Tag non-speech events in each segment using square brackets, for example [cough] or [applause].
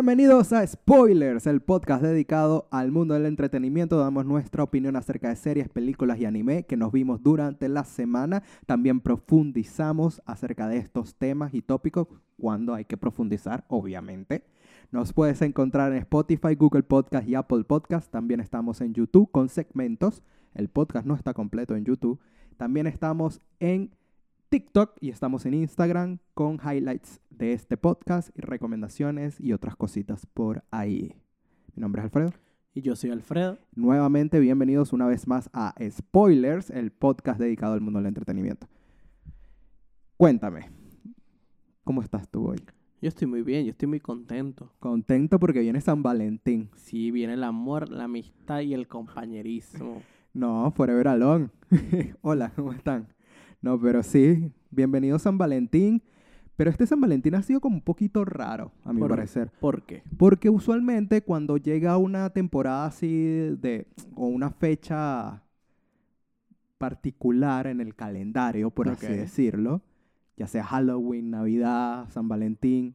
Bienvenidos a Spoilers, el podcast dedicado al mundo del entretenimiento. Damos nuestra opinión acerca de series, películas y anime que nos vimos durante la semana. También profundizamos acerca de estos temas y tópicos cuando hay que profundizar, obviamente. Nos puedes encontrar en Spotify, Google Podcast y Apple Podcast. También estamos en YouTube con segmentos. El podcast no está completo en YouTube. También estamos en TikTok y estamos en Instagram con highlights de este podcast y recomendaciones y otras cositas por ahí. Mi nombre es Alfredo. Y yo soy Alfredo. Nuevamente, bienvenidos una vez más a Spoilers, el podcast dedicado al mundo del entretenimiento. Cuéntame, ¿cómo estás tú hoy? Yo estoy muy bien, yo estoy muy contento. Contento porque viene San Valentín. Sí, viene el amor, la amistad y el compañerismo. [laughs] No, Forever Alone. [laughs] Hola, ¿cómo están? No, pero sí, bienvenido San Valentín. Pero este San Valentín ha sido como un poquito raro, a mi Por- parecer. ¿Por qué? Porque usualmente cuando llega una temporada así de, o una fecha particular en el calendario, por así decirlo, ya sea Halloween, Navidad, San Valentín,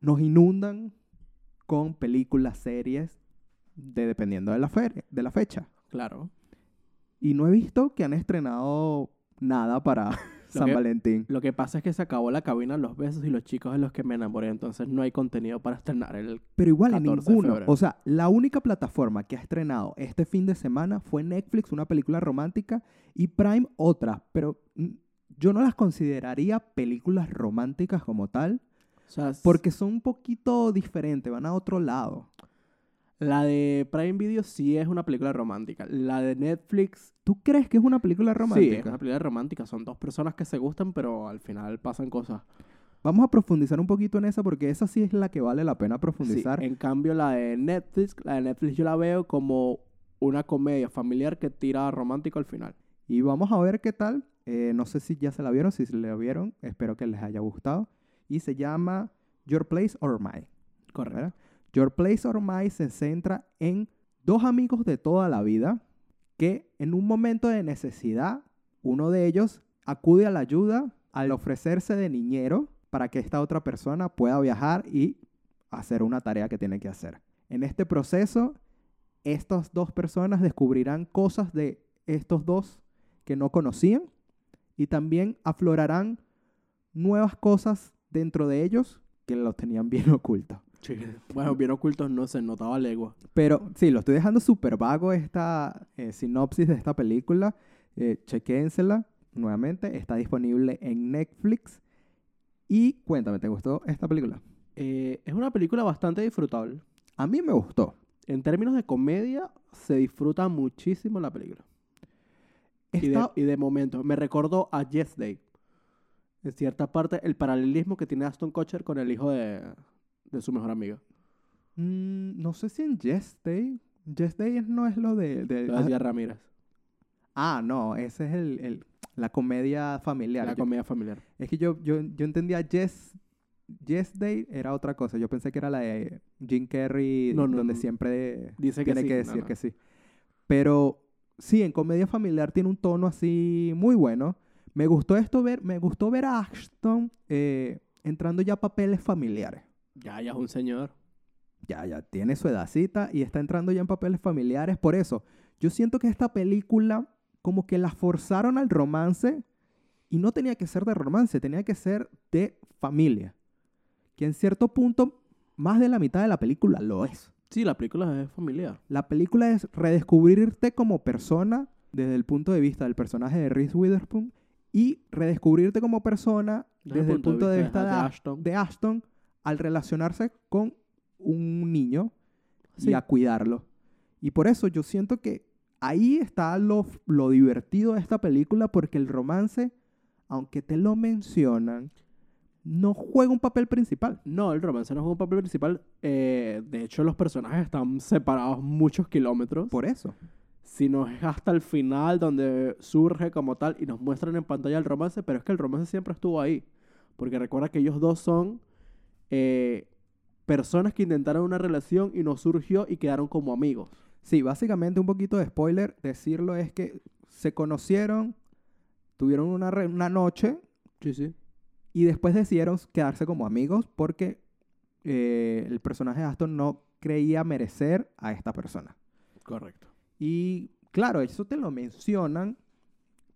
nos inundan con películas, series, de, dependiendo de la, fe- de la fecha. Claro. Y no he visto que han estrenado nada para [laughs] San que- Valentín. Lo que pasa es que se acabó la cabina los besos y los chicos de los que me enamoré, entonces no hay contenido para estrenar el... Pero igual en 14 de ninguno. O sea, la única plataforma que ha estrenado este fin de semana fue Netflix, una película romántica, y Prime otra. Pero mm, yo no las consideraría películas románticas como tal, O sea, s- porque son un poquito diferentes, van a otro lado. La de Prime Video sí es una película romántica. La de Netflix ¿Tú crees que es una película sí romántica? es una película romántica. Son dos personas que se gustan, pero al final pasan cosas. Vamos a profundizar un poquito en esa, porque esa sí es la que vale la pena Sí, profundizar. en cambio, la de Netflix, la de Netflix yo la veo como una comedia familiar que tira romántico al final. Y vamos a ver qué tal. Eh, no sé si ya se la vieron, si se la vieron, espero que les haya gustado. Y se llama Your Place or Mine. ¿verdad? Your Place or Mine se centra en dos amigos de toda la vida que en un momento de necesidad, uno de ellos acude a la ayuda al ofrecerse de niñero para que esta otra persona pueda viajar y hacer una tarea que tiene que hacer. En este proceso, estas dos personas descubrirán cosas de estos dos que no conocían y también aflorarán nuevas cosas dentro de ellos que los tenían bien [laughs] ocultos. Bueno, bien ocultos no se notaba legua. Pero sí, lo estoy dejando súper vago esta eh, sinopsis de esta película. Eh, chequéensela nuevamente. Está disponible en Netflix. Y cuéntame, ¿te gustó esta película? Eh, es una película bastante disfrutable. A mí me gustó. En términos de comedia, se disfruta muchísimo la película. Y de, Esta- y de momento, me recordó a Yes Day. En cierta parte, el paralelismo que tiene Aston Kutcher con el hijo de, de su mejor amiga. Mm, no sé si en Yes Day. Yes Day no es lo de... de- Lo decía Ramírez. ah, no, ese es el, el- la comedia familiar. La Yo- comedia familiar. es que yo, yo, yo entendía Yes, yes Day era otra cosa. Yo pensé que era la de Jim Carrey, No, no, donde no. siempre Dice que tiene sí. que decir que sí. Pero sí, en comedia familiar tiene un tono así muy bueno. Me gustó esto ver, me gustó ver a Ashton eh, entrando ya a papeles familiares. Ya, ya es un señor. Ya, ya tiene su edacita y está entrando ya en papeles familiares. Por eso, yo siento que esta película como que la forzaron al romance y no tenía que ser de romance, tenía que ser de familia. Que en cierto punto, más de la mitad de la película lo es. Sí, la película es familiar. La película es redescubrirte como persona desde el punto de vista del personaje de Reese Witherspoon y redescubrirte como persona desde, el punto de vista de, Ashton al relacionarse con un niño y a cuidarlo. Y por eso yo siento que ahí está lo, lo divertido de esta película porque el romance, aunque te lo mencionan, no juega un papel principal. No, el romance no es un papel principal. Eh, de hecho, los personajes están separados muchos kilómetros. Por eso. Sino es hasta el final donde surge como tal y nos muestran en pantalla el romance, pero es que el romance siempre estuvo ahí. Porque recuerda que ellos dos son eh, personas que intentaron una relación y no surgió y quedaron como amigos. Sí, básicamente un poquito de spoiler, decirlo es que se conocieron, tuvieron una, re- una noche Sí, sí. y después decidieron quedarse como amigos porque eh, el personaje de Aston no creía merecer a esta persona. Correcto. Y claro, eso te lo mencionan,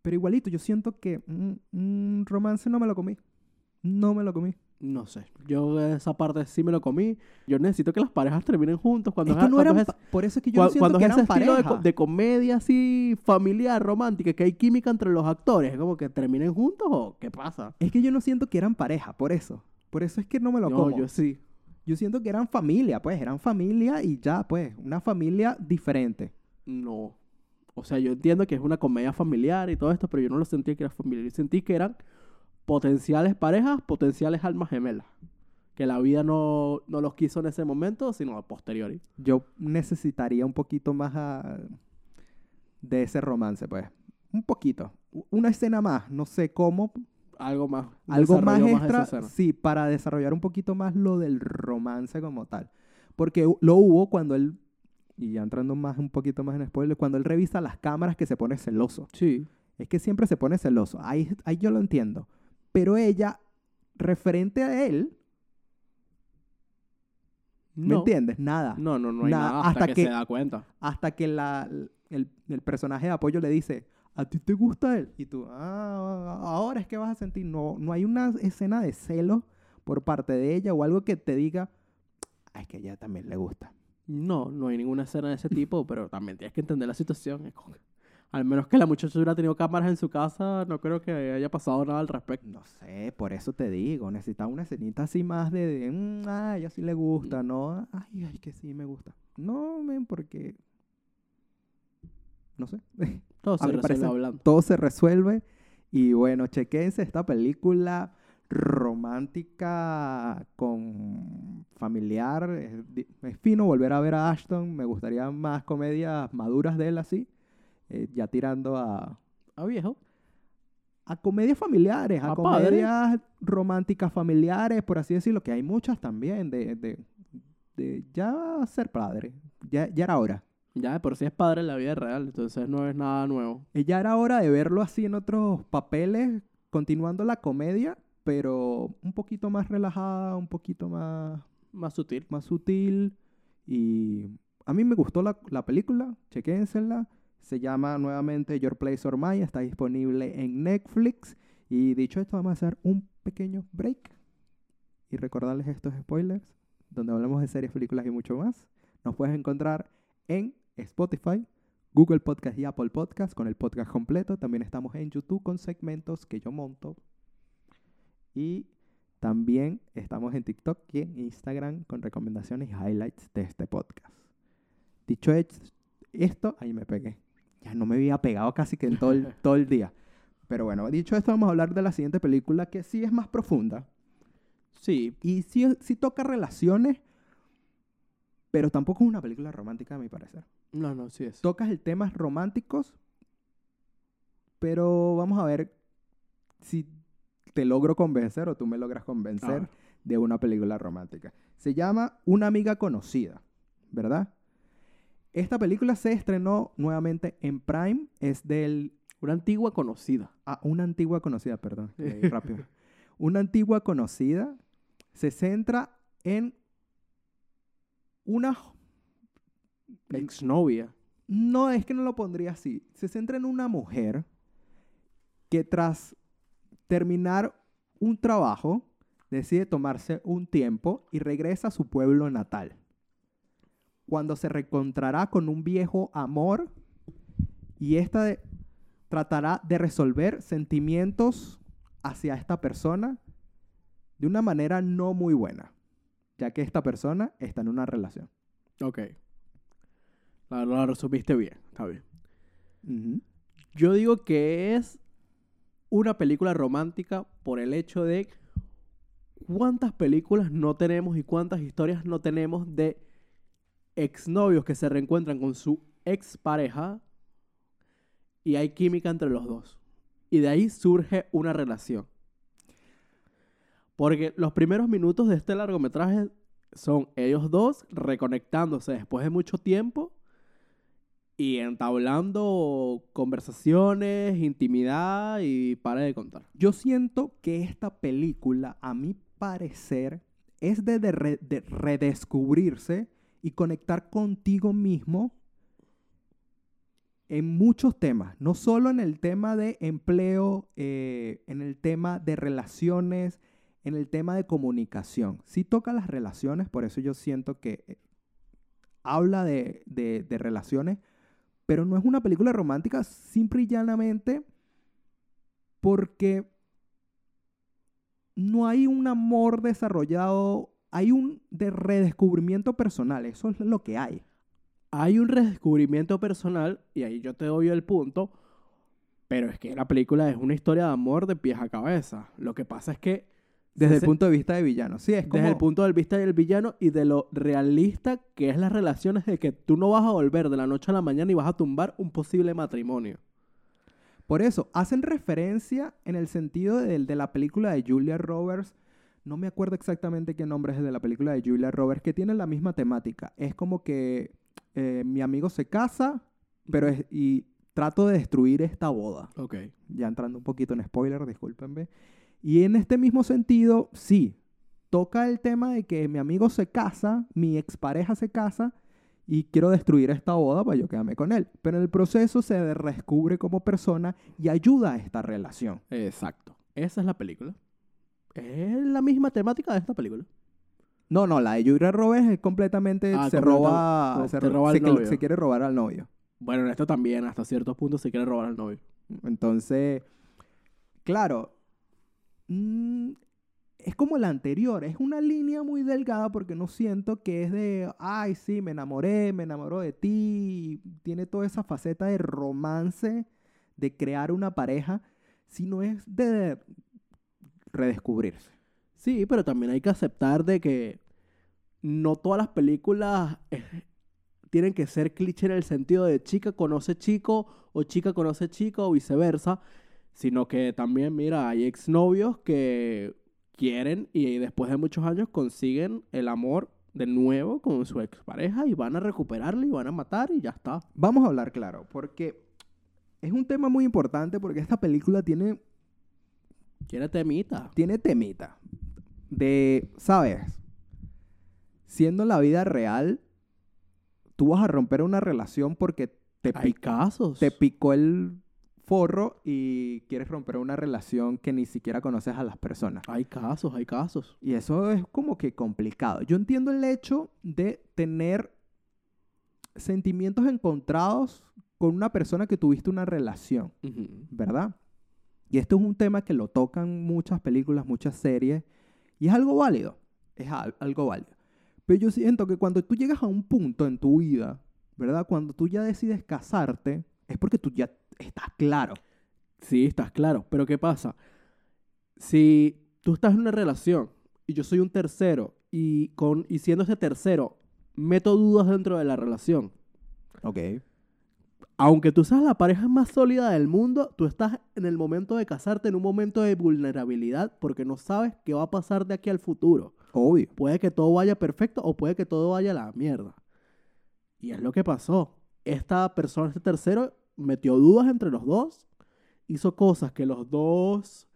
pero igualito, yo siento que un, un romance no me lo comí. No me lo comí. No sé. Yo esa parte sí me lo comí. Yo necesito que las parejas terminen juntos. Cuando es que no eran, es- por eso es que yo no siento cuando que es ese estilo de, de comedia así familiar, romántica, que hay química entre los actores, es como que terminen juntos o qué pasa. Es que yo no siento que eran pareja, por eso. Por eso es que no me lo no, como. yo sí. Yo siento que eran familia, pues, eran familia y ya, pues, una familia diferente. No. O sea, yo entiendo que es una comedia familiar y todo esto, pero yo no lo sentí que era familiar. Yo sentí que eran potenciales parejas, potenciales almas gemelas. Que la vida no, no los quiso en ese momento, sino a posteriori. Yo necesitaría un poquito más ah, de ese romance, pues. Un poquito. Una escena más, no sé cómo. Algo más. Algo más extra, sí, para desarrollar un poquito más lo del romance como tal. Porque lo hubo cuando él, y ya entrando más un poquito más en spoiler, cuando él revisa las cámaras que se pone celoso. Sí. Es que siempre se pone celoso. Ahí, ahí yo lo entiendo. Pero ella, referente a él, ¿me No. entiendes? Nada. No, no, no hay Nada, nada hasta, hasta que, que- se da cuenta. Hasta que la, el, el personaje de apoyo le dice, ¿a ti te gusta él? Y tú, ah, ahora es que vas a sentir. No, no hay una escena de celo por parte de ella o algo que te diga, "Ah, es que a ella también le gusta. No, no hay ninguna escena de ese tipo, pero también tienes que entender la situación. Al menos que la muchacha hubiera tenido cámaras en su casa, no creo que haya pasado nada al respecto. No sé, por eso te digo, necesitaba una escenita así más de, de "Mm, ah, a ella sí le gusta, no, ay, ay, que sí me gusta. No, men, porque, no sé, [laughs] Todo se resuelve hablando. todo se resuelve. Y bueno, chequense esta película romántica con familiar. Es fino volver a ver a Ashton. Me gustaría más comedias maduras de él así. Eh, ya tirando a, Ah, viejo. a comedias familiares, a A padre. comedias románticas familiares, por así decirlo, que hay muchas también de, de, de ya ser padre. Ya, ya era hora. Ya de por sí es padre en la vida real, entonces no es nada nuevo. Eh, Ya era hora de verlo así en otros papeles, continuando la comedia, pero un poquito más relajada, un poquito más, Más sutil. más sutil. Y a mí me gustó la, la película, chequénsela. Se llama nuevamente Your Place or Mine, está disponible en Netflix. Y dicho esto, vamos a hacer un pequeño break y recordarles estos spoilers, donde hablamos de series, películas y mucho más. Nos puedes encontrar en Spotify, Google Podcast y Apple Podcast con el podcast completo. También estamos en YouTube con segmentos que yo monto. Y también estamos en TikTok y en Instagram con recomendaciones y highlights de este podcast. Dicho es- esto, ahí me pegué. Ya no me había pegado casi que en todo el, [laughs] todo el día. Pero bueno, dicho esto, vamos a hablar de la siguiente película que sí es más profunda. Sí, Y sí, sí toca relaciones, pero tampoco es una película romántica a mi parecer. no, no, sí es. Tocas el temas románticos, pero vamos a ver si te logro convencer o tú me logras convencer ver. de una película romántica. Se llama Una amiga conocida, ¿verdad? Esta película se estrenó nuevamente en Prime, es del Una antigua conocida. Ah, una antigua conocida, perdón. [laughs] rápido. Una antigua conocida se centra en una... Exnovia. No, es que no lo pondría así. Se centra en una mujer que tras terminar un trabajo decide tomarse un tiempo y regresa a su pueblo natal. Cuando se reencontrará con un viejo amor y esta de- tratará de resolver sentimientos hacia esta persona de una manera no muy buena, ya que esta persona está en una relación. Ok. La, la resumiste bien, está bien. Yo digo que es una película romántica por el hecho de cuántas películas no tenemos y cuántas historias no tenemos de exnovios que se reencuentran con su expareja y hay química entre los dos. Y de ahí surge una relación. Porque los primeros minutos de este largometraje son ellos dos reconectándose después de mucho tiempo y entablando conversaciones, intimidad y para de contar. Yo siento que esta película, a mi parecer, es de, de re- de redescubrirse y conectar contigo mismo en muchos temas, no solo en el tema de empleo, eh, en el tema de relaciones, en el tema de comunicación. Sí toca las relaciones, por eso yo siento que eh, habla de, de- de relaciones, pero no es una película romántica simple y llanamente porque no hay un amor desarrollado, hay un de redescubrimiento personal, eso es lo que hay. Hay un redescubrimiento personal, y ahí yo te doy el punto, pero es que la película es una historia de amor de pies a cabeza. Lo que pasa es que Desde el punto de vista de villano, sí, es como... desde el punto de vista del villano y de lo realista que es las relaciones de que tú no vas a volver de la noche a la mañana y vas a tumbar un posible matrimonio. Por eso, hacen referencia en el sentido de, de la película de Julia Roberts. No me acuerdo exactamente qué nombre es el de la película de Julia Roberts, que tiene la misma temática. Es como que eh, mi amigo se casa, pero es, y trato de destruir esta boda. Ok. Ya entrando un poquito en spoiler, discúlpenme. Y en este mismo sentido, sí, toca el tema de que mi amigo se casa, mi expareja se casa, y quiero destruir esta boda para yo quedarme con él. Pero en el proceso se redescubre como persona y ayuda a esta relación. Exacto. Esa es la película. Es la misma temática de esta película. No, no, la de Julia Roberts es completamente Ah, se roba, no, se, te ro- roba se al novio. se quiere robar al novio. Bueno, en esto también, hasta ciertos puntos se quiere robar al novio. Entonces, claro, mm, es como la anterior, es una línea muy delgada porque no siento que es de, ay, sí, me enamoré, me enamoró de ti, tiene toda esa faceta de romance, de crear una pareja, sino es de redescubrirse. Sí, pero también hay que aceptar de que no todas las películas eh, tienen que ser cliché en el sentido de chica conoce chico o chica conoce chica o viceversa, sino que también, mira, hay exnovios que quieren y después de muchos años consiguen el amor de nuevo con su expareja y van a recuperarlo y van a matar y ya está. Vamos a hablar claro, porque es un tema muy importante porque esta película tiene Quiere temita. tiene temita de, ¿sabes? Siendo la vida real, tú vas a romper una relación porque te, Hay pic- casos. te picó el forro y quieres romper una relación que ni siquiera conoces a las personas. Hay casos, hay casos. Y eso es como que complicado. Yo entiendo el hecho de tener sentimientos encontrados con una persona que tuviste una relación. ¿verdad? Y esto es un tema que lo tocan muchas películas, muchas series, y es algo válido, es al- algo válido. Pero yo siento que cuando tú llegas a un punto en tu vida, ¿verdad? Cuando tú ya decides casarte, es porque tú ya estás claro. Sí, estás claro. Pero ¿qué pasa? Si tú estás en una relación y yo soy un tercero y, con, y siendo ese tercero meto dudas dentro de la relación, Ok. Aunque tú seas la pareja más sólida del mundo, tú estás en el momento de casarte en un momento de vulnerabilidad porque no sabes qué va a pasar de aquí al futuro. Obvio. Puede que todo vaya perfecto o puede que todo vaya a la mierda. Y es lo que pasó. Esta persona, este tercero, metió dudas entre los dos, hizo cosas que los dos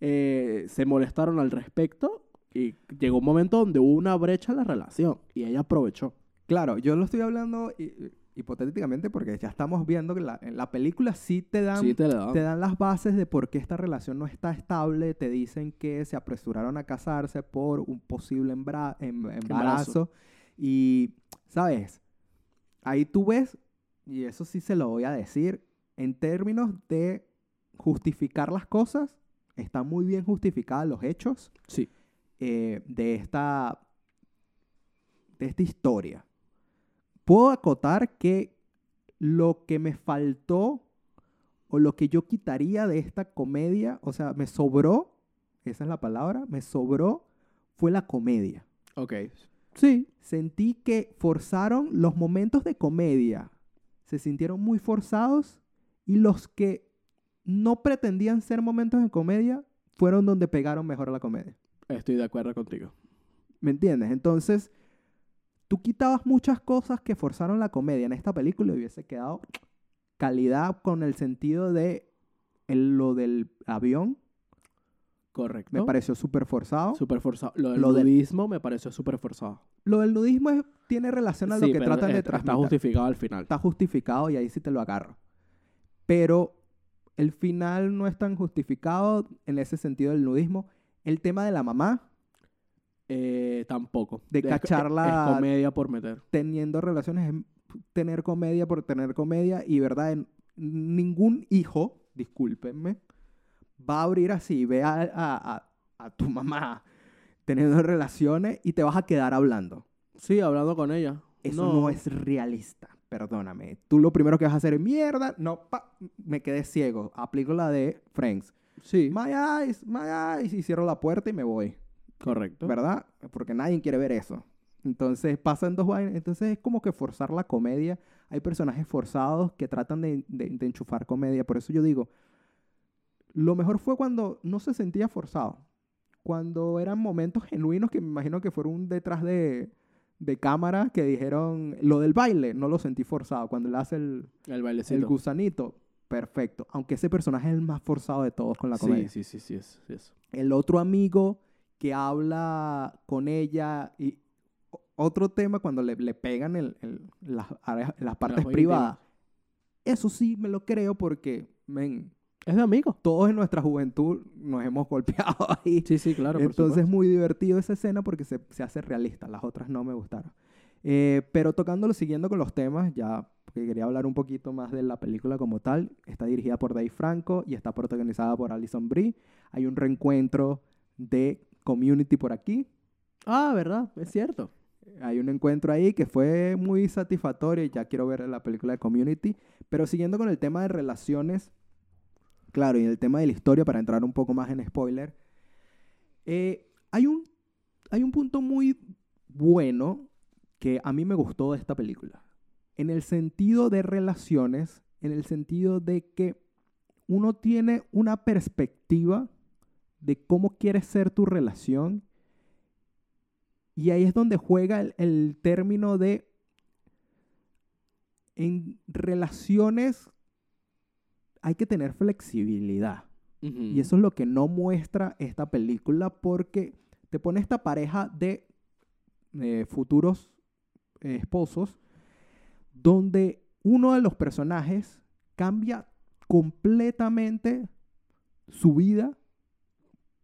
eh, se molestaron al respecto y llegó un momento donde hubo una brecha en la relación y ella aprovechó. Claro, yo lo estoy hablando hipotéticamente porque ya estamos viendo que la, en la película sí te dan Sí, te le da. te dan las bases de por qué esta relación no está estable, te dicen que se apresuraron a casarse por un posible embra- em- embarazo. Y, ¿sabes? Ahí tú ves, y eso sí se lo voy a decir, en términos de justificar las cosas, están muy bien justificados los hechos Sí. eh, de, esta, de esta historia. Puedo acotar que lo que me faltó o lo que yo quitaría de esta comedia, o sea, me sobró, esa es la palabra, me sobró, fue la comedia. Ok. Sí. Sentí que forzaron los momentos de comedia, se sintieron muy forzados y los que no pretendían ser momentos de comedia fueron donde pegaron mejor a la comedia. Estoy de acuerdo contigo. ¿Me entiendes? Entonces, tú quitabas muchas cosas que forzaron la comedia en esta película y hubiese quedado calidad con el sentido de el- lo del avión. Correcto. Me pareció súper forzado. Súper forzado. Lo del Lo del- nudismo me pareció súper forzado. Lo del nudismo es- tiene relación a lo Sí, que tratan de está- Está transmitir. justificado al final. Está justificado y ahí sí te lo agarro. Pero el final no es tan justificado en ese sentido del nudismo. El tema de la mamá Eh, tampoco. De cacharla- Es comedia por meter. teniendo relaciones es tener comedia por tener comedia y verdad en- ningún hijo discúlpenme va a abrir así ve a, a- a- a tu mamá teniendo relaciones y te vas a quedar hablando. Sí, hablando con ella. eso no, es realista perdóname. Tú lo primero que vas a hacer es mierda no pa, me quedé ciego aplico la de Friends. Sí, my eyes my eyes y cierro la puerta y me voy correcto. ¿verdad? Porque nadie quiere ver eso. Entonces pasan dos vainas. Entonces es como que forzar la comedia. Hay personajes forzados que tratan de, de- de enchufar comedia. Por eso yo digo, lo mejor fue cuando no se sentía forzado. Cuando eran momentos genuinos que me imagino que fueron detrás de, de cámara que dijeron, lo del baile, no lo sentí forzado. Cuando le hace el, El el bailecito. gusanito, perfecto. Aunque ese personaje es el más forzado de todos con la sí, comedia sí, sí, sí, es, sí es. el otro amigo que habla con ella y otro tema cuando le, le pegan el- el- las, partes privadas. Eso sí me lo creo porque, men, Es de amigo. todos en nuestra juventud nos hemos golpeado [laughs] ahí. Sí, sí, claro. Entonces es muy divertido esa escena porque se, se hace realista. Las otras no me gustaron. Eh, pero tocándolo, siguiendo con los temas, ya porque quería hablar un poquito más de la película como tal. Está dirigida por Dave Franco y está protagonizada por Alison Brie. Hay un reencuentro de Community por aquí. Ah, ¿verdad? Es cierto. Hay un encuentro ahí que fue muy satisfactorio y ya quiero ver la película de Community. Pero siguiendo con el tema de relaciones, claro, y el tema de la historia, para entrar un poco más en spoiler, eh, hay, un, hay un punto muy bueno que a mí me gustó de esta película. En el sentido de relaciones, en el sentido de que uno tiene una perspectiva de cómo quiere ser tu relación y ahí es donde juega el, el término de en relaciones hay que tener flexibilidad. Y eso es lo que no muestra esta película porque te pone esta pareja de eh, futuros eh, esposos donde uno de los personajes cambia completamente su vida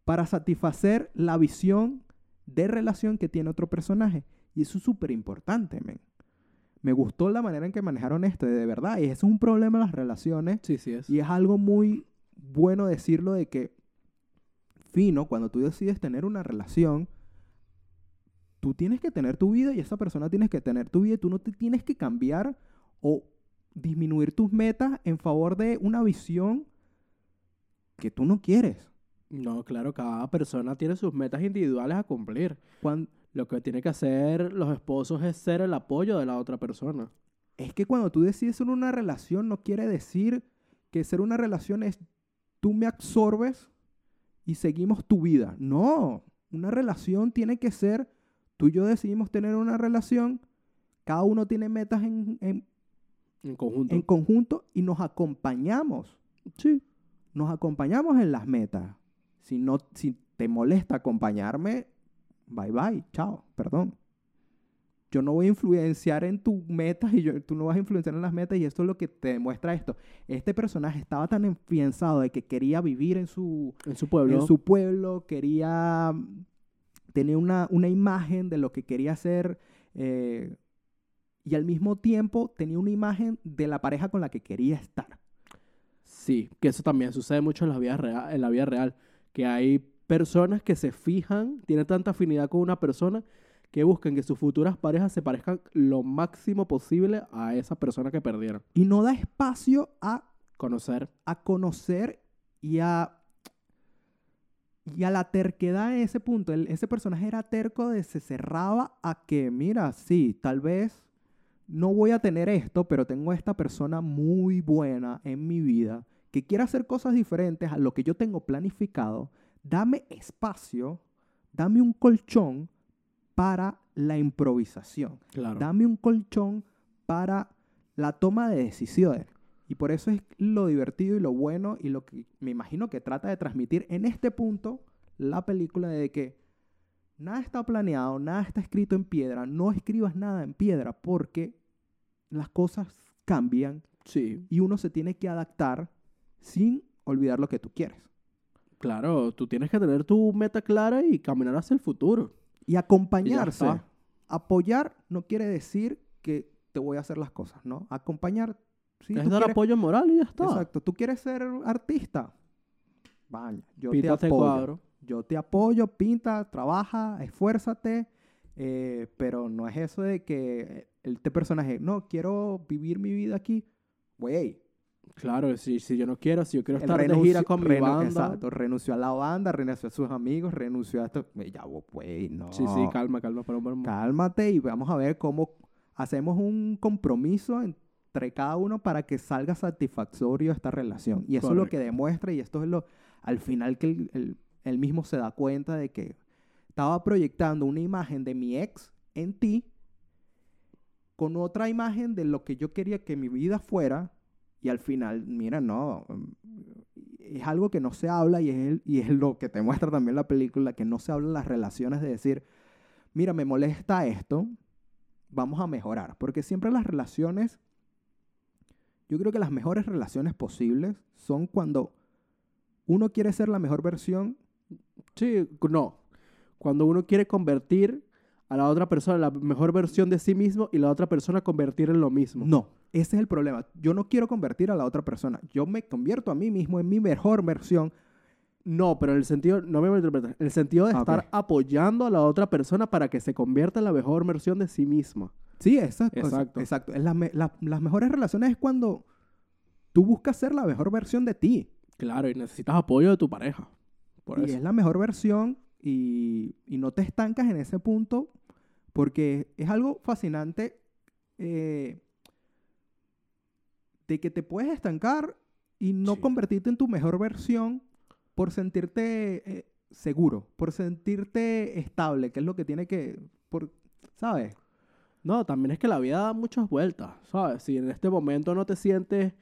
para satisfacer la visión de relación que tiene otro personaje. Y eso es súper importante, men. Me gustó la manera en que manejaron esto, de verdad. Y es un problema en las relaciones. Sí, sí es. Y es algo muy bueno decirlo de que, fino, cuando tú decides tener una relación, tú tienes que tener tu vida y esa persona tienes que tener tu vida y tú no te tienes que cambiar o disminuir tus metas en favor de una visión que tú no quieres. No, claro, cada persona tiene sus metas individuales a cumplir. Lo que tiene que hacer los esposos es ser el apoyo de la otra persona. es que cuando tú decides ser una relación no quiere decir que ser una relación es tú me absorbes y seguimos tu vida. No, una relación tiene que ser, tú y yo decidimos tener una relación, cada uno tiene metas en, en- En conjunto. en conjunto y nos acompañamos. sí. Nos acompañamos en las metas. Si, no, si te molesta acompañarme, bye bye, chao, perdón. Yo no voy a influenciar en tus metas y yo, tú no vas a influenciar en las metas y esto es lo que te demuestra esto. Este personaje estaba tan enfianzado de que quería vivir en su, En su pueblo. en su pueblo, quería tener una, una imagen de lo que quería hacer eh, y al mismo tiempo tenía una imagen de la pareja con la que quería estar. Sí, que eso también sucede mucho en la vida real, en la vida real, que hay personas que se fijan, tienen tanta afinidad con una persona que buscan que sus futuras parejas se parezcan lo máximo posible a esa persona que perdieron. Y no da espacio a Conocer. a conocer y a, y a la terquedad en ese punto. El- ese personaje era terco de se cerraba a que, mira, sí, tal vez no voy a tener esto, pero tengo esta persona muy buena en mi vida que quiere hacer cosas diferentes a lo que yo tengo planificado. Dame espacio, dame un colchón para la improvisación. Claro. Dame un colchón para la toma de decisiones. Y por eso es lo divertido y lo bueno y lo que me imagino que trata de transmitir en este punto la película de que nada está planeado, nada está escrito en piedra, no escribas nada en piedra porque las cosas cambian Sí, y uno se tiene que adaptar sin olvidar lo que tú quieres. claro, tú tienes que tener tu meta clara y caminar hacia el futuro. Y acompañarse. Apoyar no quiere decir que te voy a hacer las cosas, ¿no? Acompañar. Sí, es tú dar quieres- apoyo moral y ya está. Exacto. Tú quieres ser artista. Vaya, yo te apoyo. cuadro. Yo te apoyo, pinta, trabaja, esfuérzate. eh, pero no es eso de que este personaje, no, quiero vivir mi vida aquí. Güey, Claro, si, si yo no quiero, si yo quiero estar de renunció- gira con mi banda. Exacto, renunció a la banda, renunció a sus amigos, renunció a esto. Ya, güey, no. Sí, sí, calma, calma, pero, pero- Cálmate y vamos a ver cómo hacemos un compromiso entre cada uno para que salga satisfactorio esta relación. Y eso es lo que demuestra y esto es lo al final que él, él- él mismo se da cuenta de que estaba proyectando una imagen de mi ex en ti con otra imagen de lo que yo quería que mi vida fuera y al final, mira, no, es algo que no se habla y es, el- y es lo que te [laughs] muestra también la película, que no se habla en las relaciones de decir, mira, me molesta esto, vamos a mejorar. Porque siempre las relaciones, yo creo que las mejores relaciones posibles son cuando uno quiere ser la mejor versión. Sí, no. Cuando uno quiere convertir a la otra persona en la mejor versión de sí mismo y la otra persona convertir en lo mismo. No, ese es el problema. Yo no quiero convertir a la otra persona. Yo me convierto a mí mismo en mi mejor versión. No, pero en el sentido, no me malinterpretes, en el sentido de Ah, estar ok. apoyando a la otra persona para que se convierta en la mejor versión de sí misma. Sí, exacto. Exacto. Exacto. La la- las mejores relaciones es cuando tú buscas ser la mejor versión de ti. Claro, y necesitas apoyo de tu pareja. Por y eso. es la mejor versión y, y no te estancas en ese punto porque es algo fascinante eh, de que te puedes estancar y no Sí. convertirte en tu mejor versión por sentirte eh, seguro, por sentirte estable, que es lo que tiene que, por, ¿sabes? No, también es que la vida da muchas vueltas, ¿sabes? Si en este momento no te sientes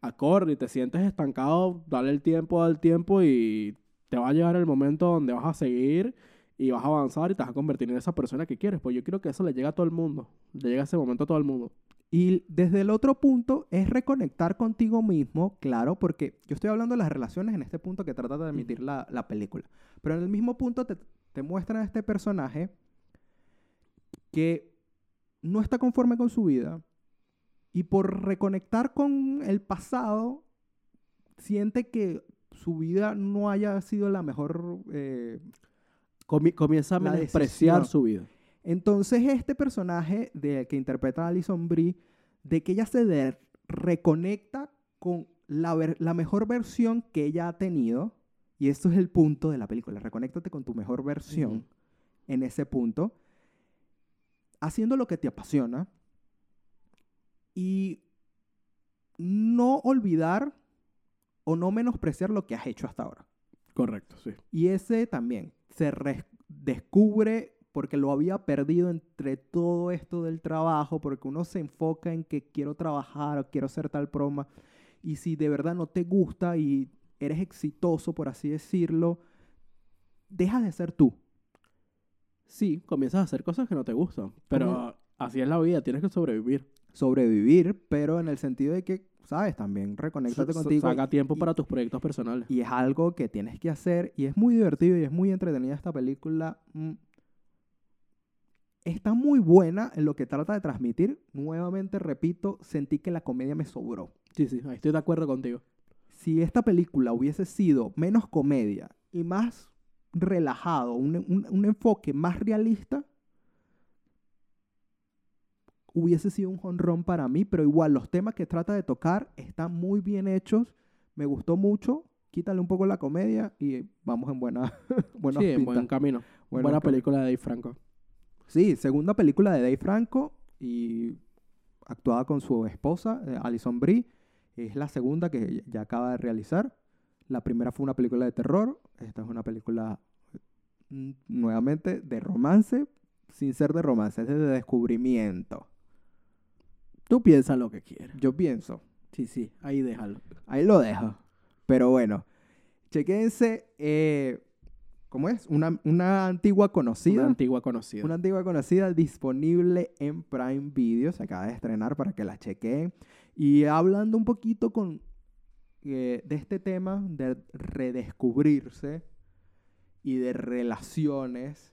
acorde y te sientes estancado, dale el tiempo al tiempo y te va a llegar el momento donde vas a seguir y vas a avanzar y te vas a convertir en esa persona que quieres. Pues yo creo que eso le llega a todo el mundo. Le llega ese momento a todo el mundo. Y desde el otro punto es reconectar contigo mismo, claro, porque yo estoy hablando de las relaciones en este punto que trata de emitir la, la película. Pero en el mismo punto te, te muestran a este personaje que no está conforme con su vida y por reconectar con el pasado siente que su vida no haya sido la mejor eh, Comi- comienza a menospreciar su vida. Entonces este personaje de, que interpreta a Alison Brie, de que ella se de- reconecta con la, ver- la mejor versión que ella ha tenido, y esto es el punto de la película, reconéctate con tu mejor versión en ese punto, haciendo lo que te apasiona y no olvidar o no menospreciar lo que has hecho hasta ahora. Correcto, sí. Y ese también se re- descubre porque lo había perdido entre todo esto del trabajo, porque uno se enfoca en que quiero trabajar o quiero ser tal broma. Y si de verdad no te gusta y eres exitoso, por así decirlo, dejas de ser tú. Sí, comienzas a hacer cosas que no te gustan. Pero Como- así es la vida, tienes que sobrevivir. Sobrevivir, pero en el sentido de que, ¿sabes? También reconéctate contigo. Saca tiempo y- para tus proyectos personales. Y es algo que tienes que hacer y es muy divertido y es muy entretenida esta película. Mm. Está muy buena en lo que trata de transmitir. Nuevamente, repito, sentí que la comedia me sobró. Sí, sí, estoy de acuerdo contigo. Si esta película hubiese sido menos comedia y más relajado, un, un- un enfoque más realista, hubiese sido un honrón para mí, pero igual los temas que trata de tocar están muy bien hechos, me gustó mucho, quítale un poco la comedia y vamos en buena, [laughs] buena sí, en buen camino. Buena película de Dave Franco. Sí, segunda película de Dave Franco y actuada con su esposa, eh, Alison Brie. Es la segunda que ya acaba de realizar. La primera fue una película de terror. Esta es una película mm, nuevamente de romance, sin ser de romance, es de descubrimiento. Tú piensas lo que quieras. Yo pienso, Sí, sí, ahí déjalo. ahí lo dejo. Pero bueno, chequense. eh, ¿cómo es? Una, una antigua conocida. Una antigua conocida. Una antigua conocida disponible en Prime Video. Se acaba de estrenar para que la chequeen. Y hablando un poquito con, eh, de este tema de redescubrirse y de relaciones.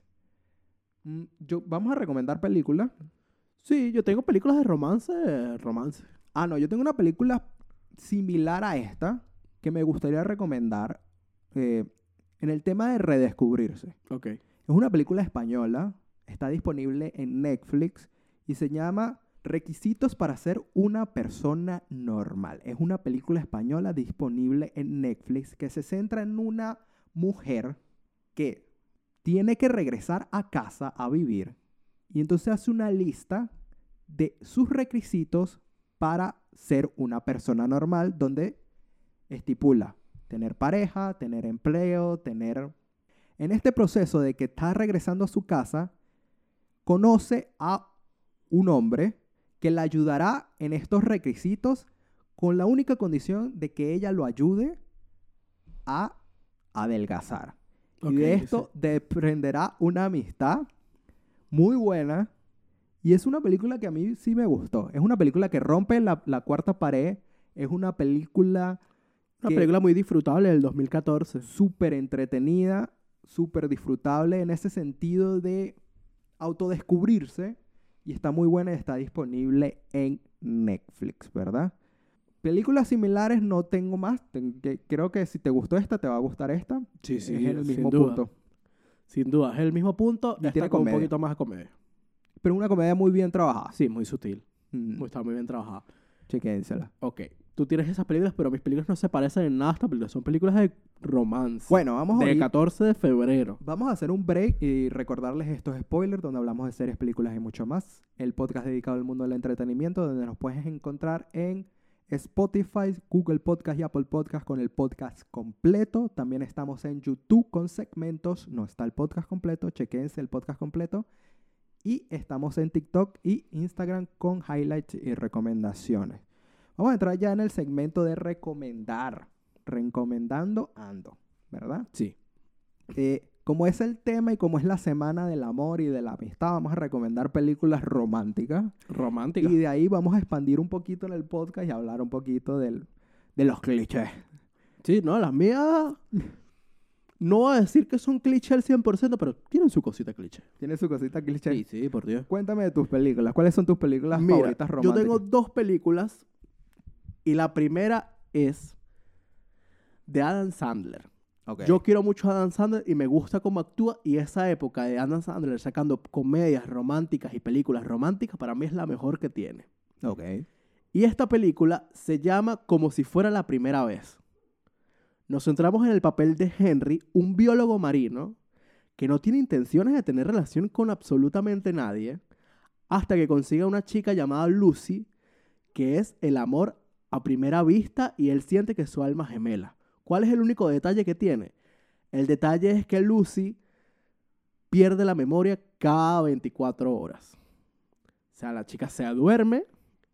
mm, Yo, vamos a recomendar películas. Sí, yo tengo películas de romance, romance. Ah, no, yo tengo una película similar a esta que me gustaría recomendar eh, en el tema de redescubrirse. Ok. Es una película española, está disponible en Netflix y se llama Requisitos para ser una persona normal. Es una película española disponible en Netflix que se centra en una mujer que tiene que regresar a casa a vivir y entonces hace una lista de sus requisitos para ser una persona normal donde estipula tener pareja, tener empleo, tener... En este proceso de que está regresando a su casa, conoce a un hombre que la ayudará en estos requisitos con la única condición de que ella lo ayude a adelgazar. Ok, y de esto desprenderá una amistad muy buena. Y es una película que a mí sí me gustó. Es una película que rompe la, la cuarta pared. Es una película Una que- película muy disfrutable del 2014. súper entretenida, súper disfrutable en ese sentido de autodescubrirse. Y está muy buena y está disponible en Netflix, ¿verdad? Películas similares no tengo más. Ten- que- creo que si te gustó esta, te va a gustar esta. Sí, es el mismo duda. punto. Sin duda, es el mismo punto. Y tiene con un poquito más de comedia. Pero una comedia muy bien trabajada. Sí, muy sutil. Mm, Está muy bien trabajada. chequénsela. Ok. Tú tienes esas películas, pero mis películas no se parecen en nada a esta película. Son películas de romance. Bueno, vamos a de oír- 14 de febrero. Vamos a hacer un break y recordarles estos spoilers donde hablamos de series, películas y mucho más. El podcast dedicado al mundo del entretenimiento donde nos puedes encontrar en Spotify, Google Podcast y Apple Podcast con el podcast completo. También estamos en YouTube con segmentos. No está el podcast completo, chequense el podcast completo. Y estamos en TikTok y Instagram con highlights y recomendaciones. Vamos a entrar ya en el segmento de recomendar. Recomendando ando, ¿verdad? Sí. Eh, como es el tema y como es la semana del amor y de la amistad, vamos a recomendar películas románticas. Romántica. Y de ahí vamos a expandir un poquito en el podcast y hablar un poquito del, de los clichés. Sí, no, las mías. No voy a decir que son clichés al 100%, pero tienen su cosita cliché. Tiene su cosita cliché. Sí, sí, por Dios. Cuéntame de tus películas. ¿Cuáles son tus películas Mira, favoritas yo románticas? tengo dos películas y la primera es de Adam Sandler. Ok. Yo quiero mucho a Adam Sandler y me gusta cómo actúa y esa época de Adam Sandler sacando comedias románticas y películas románticas para mí es la mejor que tiene. Ok. Y esta película se llama Como si fuera la primera vez. Nos centramos en el papel de Henry, un biólogo marino que no tiene intenciones de tener relación con absolutamente nadie hasta que consiga una chica llamada Lucy, que es el amor a primera vista y él siente que es su alma gemela. ¿Cuál es el único detalle que tiene? El detalle es que Lucy pierde la memoria cada 24 horas. O sea, la chica se duerme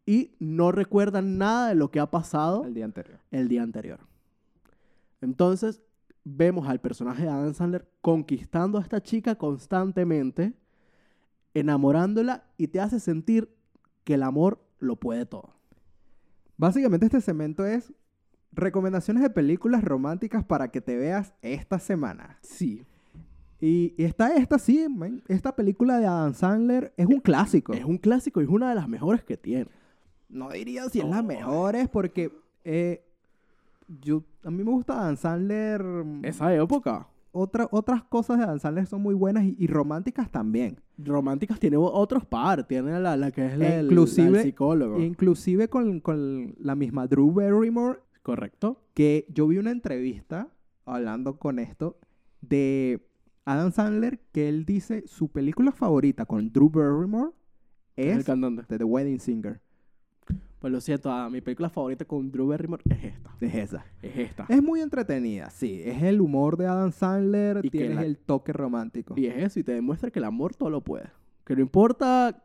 y no recuerda nada de lo que ha pasado El día anterior. el día anterior. Entonces, vemos al personaje de Adam Sandler conquistando a esta chica constantemente, enamorándola y te hace sentir que el amor lo puede todo. Básicamente este segmento es recomendaciones de películas románticas para que te veas esta semana. Sí. Y, y está esta, sí, man. esta película de Adam Sandler es un clásico. Es un clásico y es una de las mejores que tiene. No diría si es las No. mejores porque eh, yo, a mí me gusta Adam Sandler. mm, Esa época. otra- otras cosas de Adam Sandler son muy buenas y, y románticas también. Románticas tiene otros par. Tiene la, la que es la, el- la psicólogo. Inclusive con, con la misma Drew Barrymore, Correcto. que yo vi una entrevista hablando con esto de Adam Sandler que él dice su película favorita con Drew Barrymore Es el cantante. The Wedding Singer. Pues lo siento, ah, mi película favorita con Drew Barrymore es esta. Es esa. Es esta. Es muy entretenida, sí. Es el humor de Adam Sandler, Y tienes la- el toque romántico. Y es eso, y te demuestra que el amor todo lo puede. Que no importa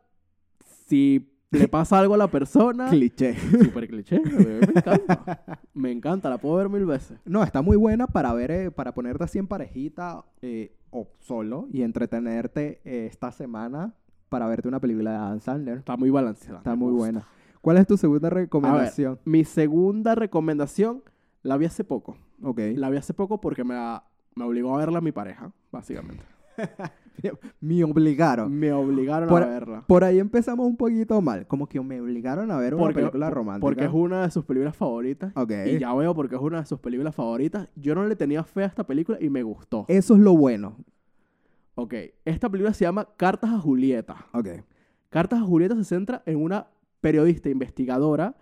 si le [laughs] pasa algo a la persona. Cliché. Súper cliché. Me encanta. Me encanta, la puedo ver mil veces. No, está muy buena para ver, eh, para ponerte así en parejita eh, o solo y entretenerte eh, esta semana para verte una película de Adam Sandler. Está muy balanceada. Está muy buena. ¿Cuál es tu segunda recomendación? Mi segunda recomendación la vi hace poco. Ok. La vi hace poco porque me, me obligó a verla mi pareja, básicamente. [laughs] Me obligaron. Me obligaron Por- a verla. Por ahí empezamos un poquito mal. Como que me obligaron a ver una Porque- película romántica. Porque es una de sus películas favoritas. Ok. Y ya veo porque es una de sus películas favoritas. Yo no le tenía fe a esta película y me gustó. Eso es lo bueno. Ok, esta película se llama Cartas a Julieta. Ok. Cartas a Julieta se centra en una periodista investigadora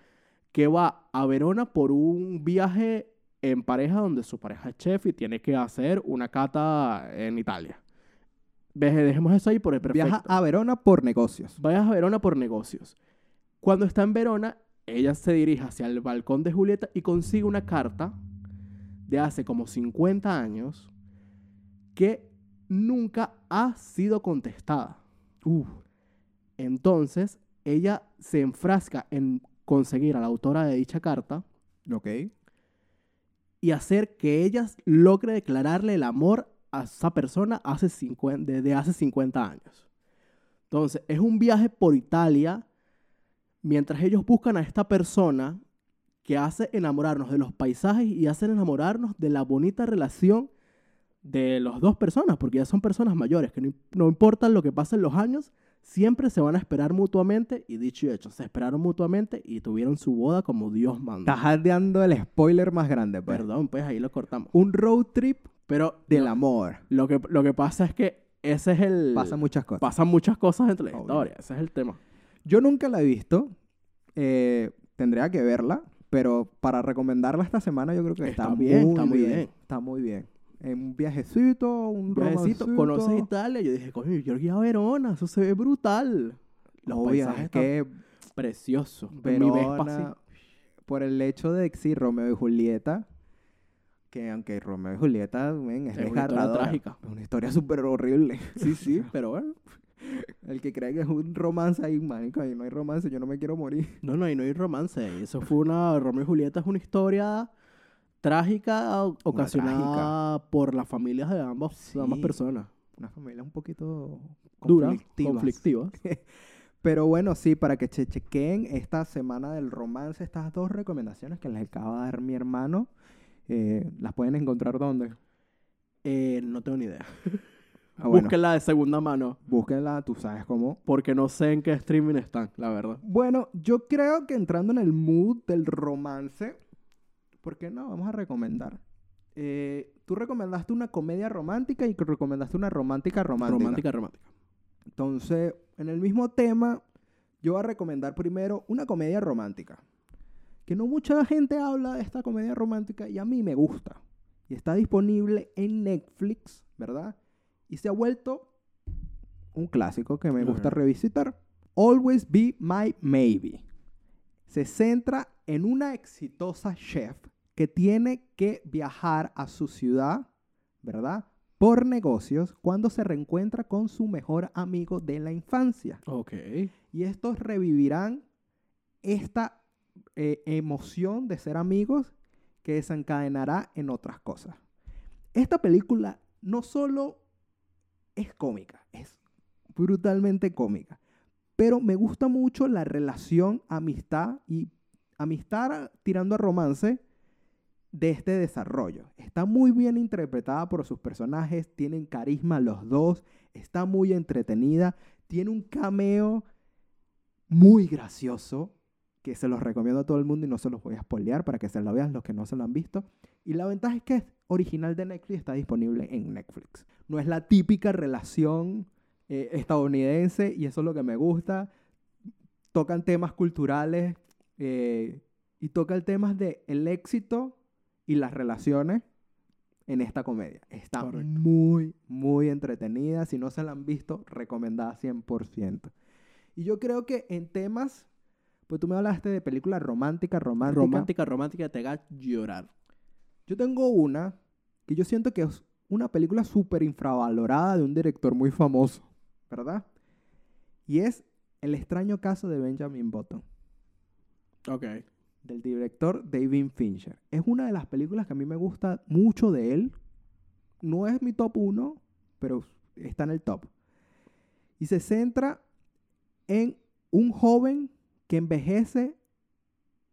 que va a Verona por un viaje en pareja donde su pareja es chef y tiene que hacer una cata en Italia. Deje- Dejemos eso ahí por el perfecto. Viaja a Verona por negocios. Vayas a Verona por negocios. Cuando está en Verona, ella se dirige hacia el balcón de Julieta y consigue una carta de hace como 50 años que nunca ha sido contestada. Entonces, ella se enfrasca en conseguir a la autora de dicha carta Ok. y hacer que ella logre declararle el amor a esa persona hace 50, desde hace 50 años. Entonces, es un viaje por Italia mientras ellos buscan a esta persona que hace enamorarnos de los paisajes y hacen enamorarnos de la bonita relación de las dos personas, porque ya son personas mayores, que no, no importa lo que pase en los años, siempre se van a esperar mutuamente y dicho y hecho, se esperaron mutuamente y tuvieron su boda como Dios manda. Estás jadeando el spoiler más grande, pues. Perdón, pues ahí lo cortamos. Un road trip Pero del amor. lo que, lo que pasa es que ese es el... Pasan muchas cosas. pasan muchas cosas entre la Obvio. historia. Ese es el tema. Yo nunca la he visto. Eh, tendría que verla. Pero para recomendarla esta semana yo creo que está, Está bien, muy está muy bien. Está muy bien. En un viajecito, un Viajecito, conoces Italia. Yo dije, coño, yo quiero ir a Verona. Eso se ve brutal. Los Obvio, paisajes es que preciosos. Verona, por el hecho de que sí, Romeo y Julieta, que aunque Romeo y Julieta es, Es una historia trágica. Es una historia súper horrible. [laughs] Sí, sí, [laughs] pero bueno. El que cree que es un romance ahí, manico, ahí no hay romance, yo no me quiero morir. No, no, ahí no hay romance. Eso fue una... Romeo y Julieta es una historia trágica o- ocasionada por las familias de ambos, de ambas personas. Una familia un poquito Duras, conflictivas. conflictivas. [laughs] Pero bueno, sí, para que che- chequen esta semana del romance, estas dos recomendaciones que les acaba de dar mi hermano, eh, las pueden encontrar donde. Eh, no tengo ni idea. [laughs] Ah, bueno, Búsquenla de segunda mano. búsquenla, tú sabes cómo. Porque no sé en qué streaming están, la verdad. Bueno, yo creo que entrando en el mood del romance, ¿por qué no? Vamos a recomendar. Eh, tú recomendaste una comedia romántica y recomendaste una romántica romántica. Romántica, romántica. Entonces, en el mismo tema, yo voy a recomendar primero una comedia romántica. Que no mucha gente habla de esta comedia romántica y a mí me gusta. Y está disponible en Netflix, ¿verdad? Y se ha vuelto un clásico que me gusta revisitar. Always Be My Maybe. Se centra en una exitosa chef que tiene que viajar a su ciudad, ¿verdad? Por negocios cuando se reencuentra con su mejor amigo de la infancia. Ok. Y estos revivirán esta eh, emoción de ser amigos que desencadenará en otras cosas. Esta película no solo es cómica, es brutalmente cómica, pero me gusta mucho la relación amistad y amistad tirando a romance de este desarrollo. Está muy bien interpretada por sus personajes, tienen carisma los dos, está muy entretenida, tiene un cameo muy gracioso que se los recomiendo a todo el mundo y no se los voy a spoilear para que se lo vean los que no se lo han visto. Y la ventaja es que es original de Netflix está disponible en Netflix. No es la típica relación eh, estadounidense y eso es lo que me gusta. Tocan temas culturales eh, y tocan temas de el éxito y las relaciones en esta comedia. Está Correcto. muy, muy entretenida. Si no se la han visto, recomendada 100%. Y yo creo que en temas, pues tú me hablaste de películas románticas, románticas. Romántica, romántica, te haga llorar. Yo tengo una que yo siento que es una película súper infravalorada de un director muy famoso, ¿verdad? Y es El extraño caso de Benjamin Button, Ok. Del director David Fincher. Es una de las películas que a mí me gusta mucho de él. No es mi top 1, pero está en el top. Y se centra en un joven que envejece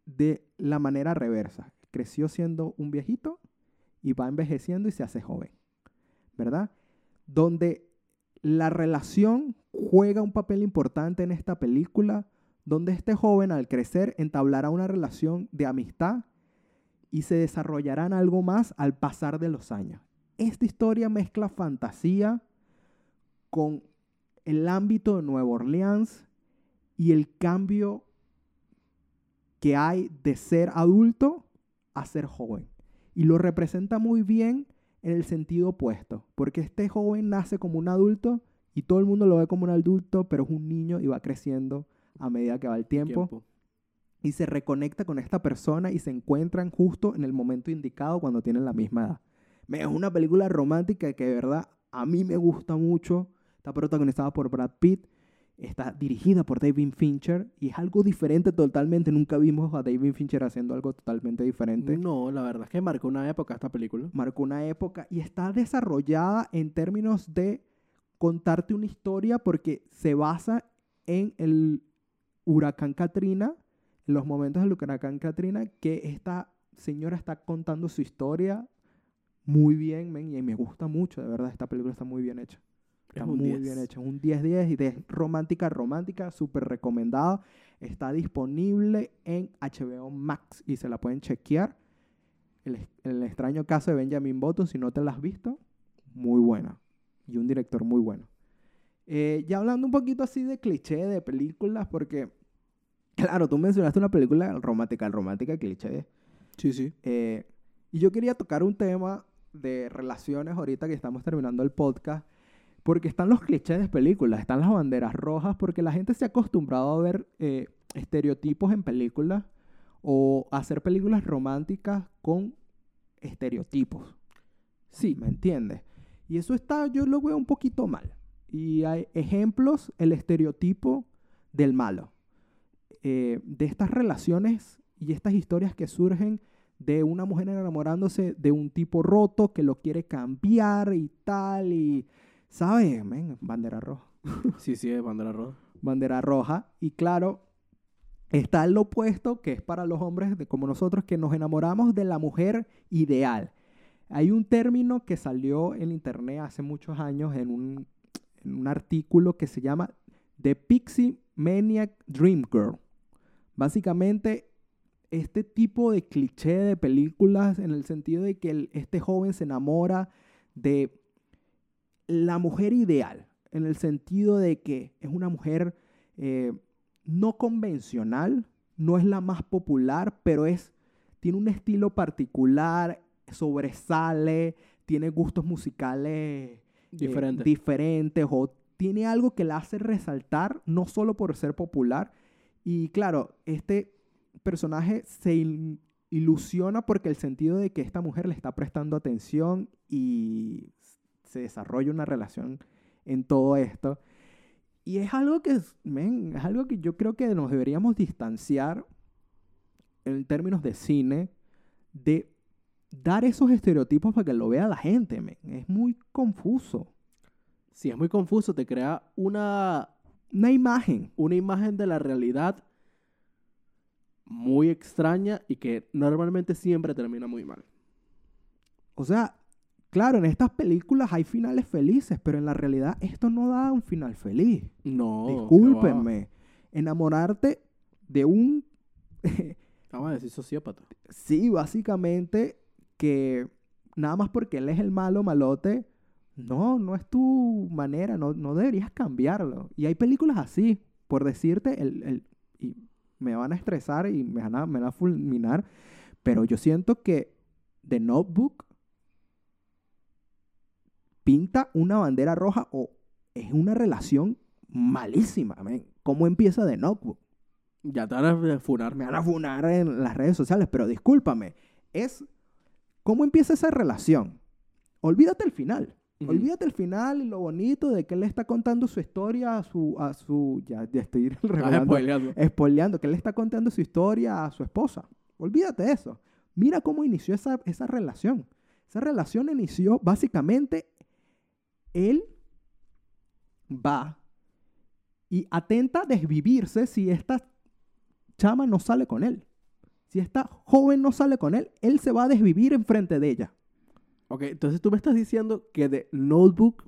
de la manera reversa. Creció siendo un viejito y va envejeciendo y se hace joven. ¿Verdad? Donde la relación juega un papel importante en esta película, donde este joven al crecer entablará una relación de amistad y se desarrollará en algo más al pasar de los años. Esta historia mezcla fantasía con el ámbito de Nueva Orleans y el cambio que hay de ser adulto a ser joven. Y lo representa muy bien en el sentido opuesto, porque este joven nace como un adulto y todo el mundo lo ve como un adulto, pero es un niño y va creciendo a medida que va el tiempo, y se reconecta con esta persona y se encuentran justo en el momento indicado cuando tienen la misma edad. Es una película romántica que de verdad a mí me gusta mucho. Está protagonizada por Brad Pitt. Está dirigida por David Fincher y es algo diferente totalmente. Nunca vimos a David Fincher haciendo algo totalmente diferente. No, la verdad es que marcó una época esta película. Marcó una época y está desarrollada en términos de contarte una historia porque se basa en el huracán Katrina, en los momentos del huracán Katrina, que esta señora está contando su historia muy bien, men, y me gusta mucho, de verdad, esta película está muy bien hecha. Está Es muy 10. bien hecha, un 10-10 y de romántica, romántica, súper recomendada. Está disponible en HBO Max y se la pueden chequear. El, es- el extraño caso de Benjamin Button, si no te la has visto, muy buena. Y un director muy bueno. Eh, ya hablando un poquito así de cliché de películas, porque, claro, tú mencionaste una película romántica, romántica cliché. Sí, sí. Eh, y yo quería tocar un tema de relaciones ahorita que estamos terminando el podcast, porque están los clichés de películas, están las banderas rojas, porque la gente se ha acostumbrado a ver eh, estereotipos en películas o hacer películas románticas con estereotipos. Sí, ¿me entiendes? Y eso está, yo lo veo un poquito mal. Y hay ejemplos, el estereotipo del malo. Eh, de estas relaciones y estas historias que surgen de una mujer enamorándose de un tipo roto que lo quiere cambiar y tal. Y, ¿sabes? Men, bandera roja. [laughs] Sí, sí, es bandera roja. Bandera roja. Y claro, está el opuesto, que es para los hombres de, como nosotros, que nos enamoramos de la mujer ideal. Hay un término que salió en internet hace muchos años en un, en un artículo que se llama The Pixie Maniac Dream Girl. Básicamente, este tipo de cliché de películas en el sentido de que este joven se enamora de la mujer ideal, en el sentido de que es una mujer eh, no convencional, no es la más popular, pero es, tiene un estilo particular, sobresale, tiene gustos musicales eh, Diferente. diferentes o tiene algo que la hace resaltar, no solo por ser popular. Y claro, este personaje se il- ilusiona porque el sentido de que esta mujer le está prestando atención y se desarrolla una relación en todo esto. Y es algo que, men, es algo que yo creo que nos deberíamos distanciar en términos de cine de dar esos estereotipos para que lo vea la gente, men. Es muy confuso. Sí, es muy confuso, te crea una, Una imagen. una imagen de la realidad muy extraña y que normalmente siempre termina muy mal. O sea, claro, en estas películas hay finales felices, pero en la realidad esto no da un final feliz. No. Discúlpenme. Enamorarte de un... Vamos a decir sociópata. sí, básicamente que nada más porque él es el malo, malote, no, no es tu manera, no, no deberías cambiarlo. Y hay películas así, por decirte, el, el- y me van a estresar y me van a, me van a fulminar, pero yo siento que The Notebook pinta una bandera roja o es una relación malísima. men. ¿Cómo empieza The Notebook? Ya te van a funar. me van a funar en las redes sociales, pero discúlpame, es cómo empieza esa relación. Olvídate el final. Olvídate el final y lo bonito de que él le está contando su historia a su... A su ya, ya estoy Estás [laughs] revelando, spoileando, que él le está contando su historia a su esposa. Olvídate eso. Mira cómo inició esa, esa relación. Esa relación inició básicamente, él va y atenta a desvivirse si esta chama no sale con él. Si esta joven no sale con él, él se va a desvivir enfrente de ella. Ok, entonces tú me estás diciendo que The Notebook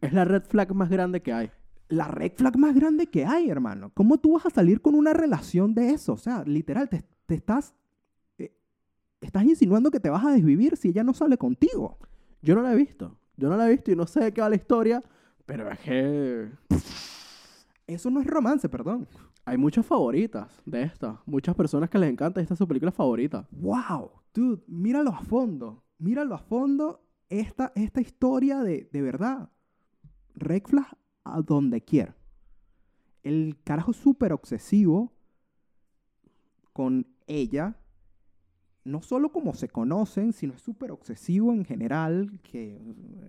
es la red flag más grande que hay. la red flag más grande que hay, hermano. ¿Cómo tú vas a salir con una relación de eso? O sea, literal, te, te estás, eh, estás insinuando que te vas a desvivir si ella no sale contigo. Yo no la he visto. Yo no la he visto y no sé de qué va la historia, pero es que Eso no es romance, perdón. Hay muchas favoritas de esta. Muchas personas que les encanta. Esta es su película favorita. Wow, dude, míralo a fondo. Míralo a fondo esta, esta historia de, de verdad. Red flag a donde quiera. El carajo súper obsesivo con ella. No solo como se conocen, sino es súper obsesivo en general, que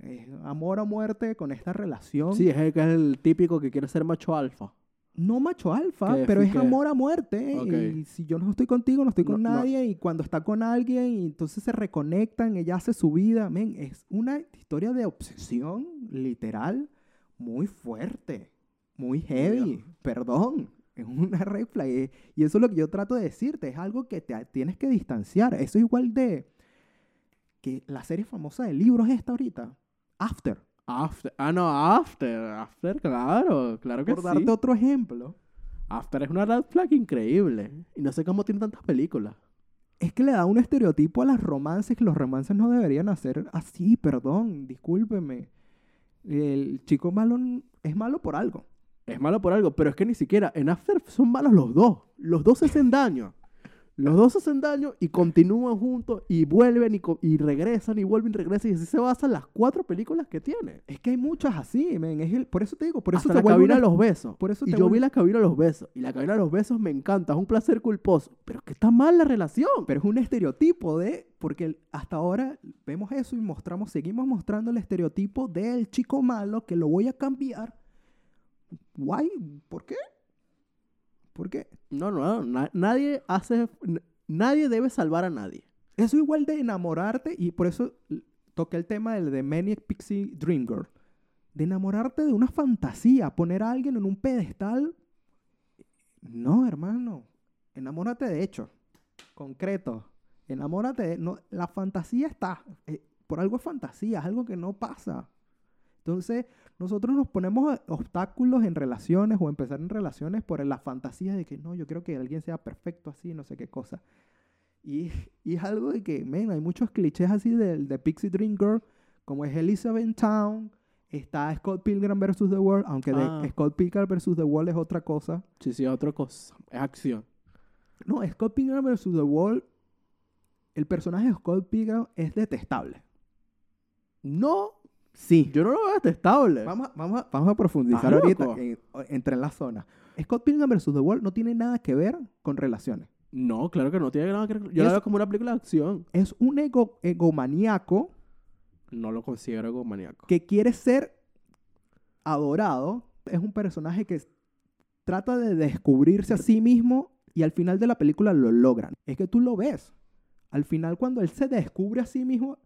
es amor a muerte con esta relación. Sí, es el, que es el típico que quiere ser macho alfa. No macho alfa, pero es que- amor a muerte. Ok. Y si yo no estoy contigo, no estoy con No, no. nadie. Y cuando está con alguien, y entonces se reconectan, ella hace su vida. Men, es una historia de obsesión, literal, muy fuerte, muy heavy. Perdón, [laughs] es una red flag. eh, Y eso es lo que yo trato de decirte. Es algo que te tienes que distanciar. Eso es igual de que la serie famosa de libros esta ahorita, After. After. Ah, no, After. After, claro. Claro que Por sí. darte otro ejemplo. After es una red flag increíble. Y no sé cómo tiene tantas películas. Es que le da un estereotipo a las romances que los romances no deberían hacer así, perdón, discúlpeme. El chico malo es malo por algo. Es malo por algo, pero es que ni siquiera en After son malos los dos. Los dos se hacen daño. Los dos se hacen daño y continúan juntos y vuelven y, y regresan y vuelven y regresan. Y así se basan las cuatro películas que tiene. Es que hay muchas así, men. Es el, por eso te digo, por eso Hasta te la cabina una- de los besos. por eso y te yo vi la cabina de los besos. Y la cabina de los besos me encanta. Es un placer culposo. Pero que está mal la relación. Pero es un estereotipo de, porque hasta ahora vemos eso y mostramos, seguimos mostrando el estereotipo del chico malo que lo voy a cambiar. Guay, ¿por qué? ¿Por qué? No, no, na- nadie hace... Nadie debe salvar a nadie. Eso igual de enamorarte, y por eso toqué el tema del de Maniac Pixie Dream Girl. De enamorarte de una fantasía, poner a alguien en un pedestal. No, hermano. Enamórate de hecho. Concreto. Enamórate de. No, la fantasía está. eh, por algo es fantasía, es algo que no pasa. Entonces, nosotros nos ponemos eh, obstáculos en relaciones o empezar en relaciones por la fantasía de que no, yo quiero que alguien sea perfecto así, no sé qué cosa. Y, y es algo de que, men, hay muchos clichés así de, de Pixie Dream Girl, como es Elizabeth Town, está Scott Pilgrim vs. The World, aunque de Ah. Scott Pilgrim vs. The World es otra cosa. Sí, sí, otra cosa. Es acción. No, Scott Pilgrim vs. The World, el personaje de Scott Pilgrim es detestable. No, Sí. yo no lo veo detestable. Vamos, a- vamos, a, vamos a profundizar ¿Estás ahorita loco? en- entre en la zona. Scott Pilgrim vs. The World no tiene nada que ver con relaciones. No, claro que no tiene nada que ver. Yo Es- la veo como una película de acción. Es un ego, egomaníaco No lo considero como maníaco. que quiere ser adorado. Es un personaje que trata de descubrirse a sí mismo y al final de la película lo logran. Es que tú lo ves. Al final cuando él se descubre a sí mismo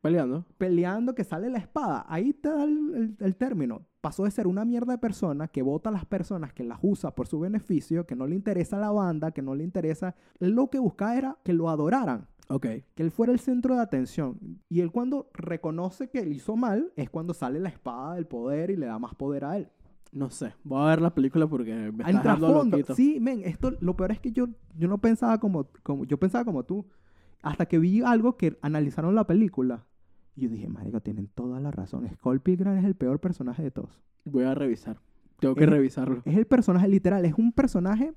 Peleando. peleando que sale la espada, ahí te da el, el- el término. Pasó de ser una mierda de persona que vota a las personas, que las usa por su beneficio, que no le interesa la banda, que no le interesa. Él lo que buscaba era que lo adoraran Ok. que él fuera el centro de atención. Y él cuando reconoce que él hizo mal, es cuando sale la espada del poder y le da más poder a él. No sé. Voy a ver la película porque me está trasfondo. Sí, men, esto, lo peor es que yo, yo no pensaba como, como, yo pensaba como tú. Hasta que vi algo que analizaron la película. Y yo dije, marico, tienen toda la razón. Skull Pilgrim es el peor personaje de todos. Voy a revisar. Tengo que Es- revisarlo. Es el personaje literal, es un personaje.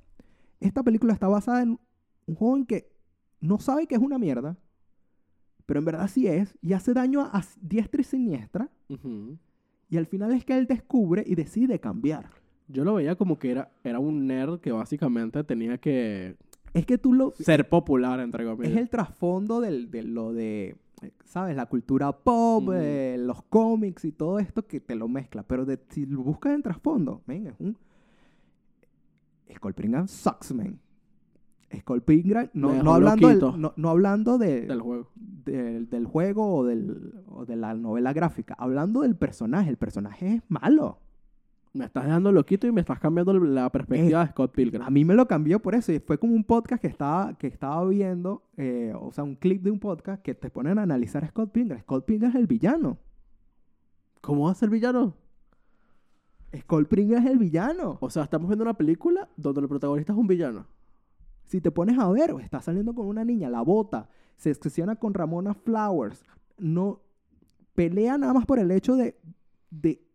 Esta película está basada en un joven que no sabe que es una mierda, pero en verdad sí es, y hace daño a, a diestra y siniestra, y al final es que él descubre y decide cambiar. Yo lo veía como que era, era un nerd que básicamente tenía que Es que tú lo... ser popular, entre comillas. Es el trasfondo del- de lo de ¿sabes? La cultura pop, eh, los cómics y todo esto que te lo mezcla. Pero de- si lo buscas en trasfondo, men, es un... Skullpringan sucks, man. Me no, no hablando, del, no, no hablando de, Del juego. del, del juego o, del, o de la novela gráfica. Hablando del personaje. El personaje es malo. Me estás dejando loquito y me estás cambiando la perspectiva de Scott Pilgrim. A mí me lo cambió por eso. Y fue como un podcast que estaba, que estaba viendo, eh, o sea, un clip de un podcast que te ponen a analizar a Scott Pilgrim. Scott Pilgrim es el villano. ¿Cómo va a ser villano? Scott Pilgrim es el villano. O sea, estamos viendo una película donde el protagonista es un villano. Si te pones a ver, está saliendo con una niña, la bota, se obsesiona con Ramona Flowers. No pelea nada más por el hecho de. ¿De,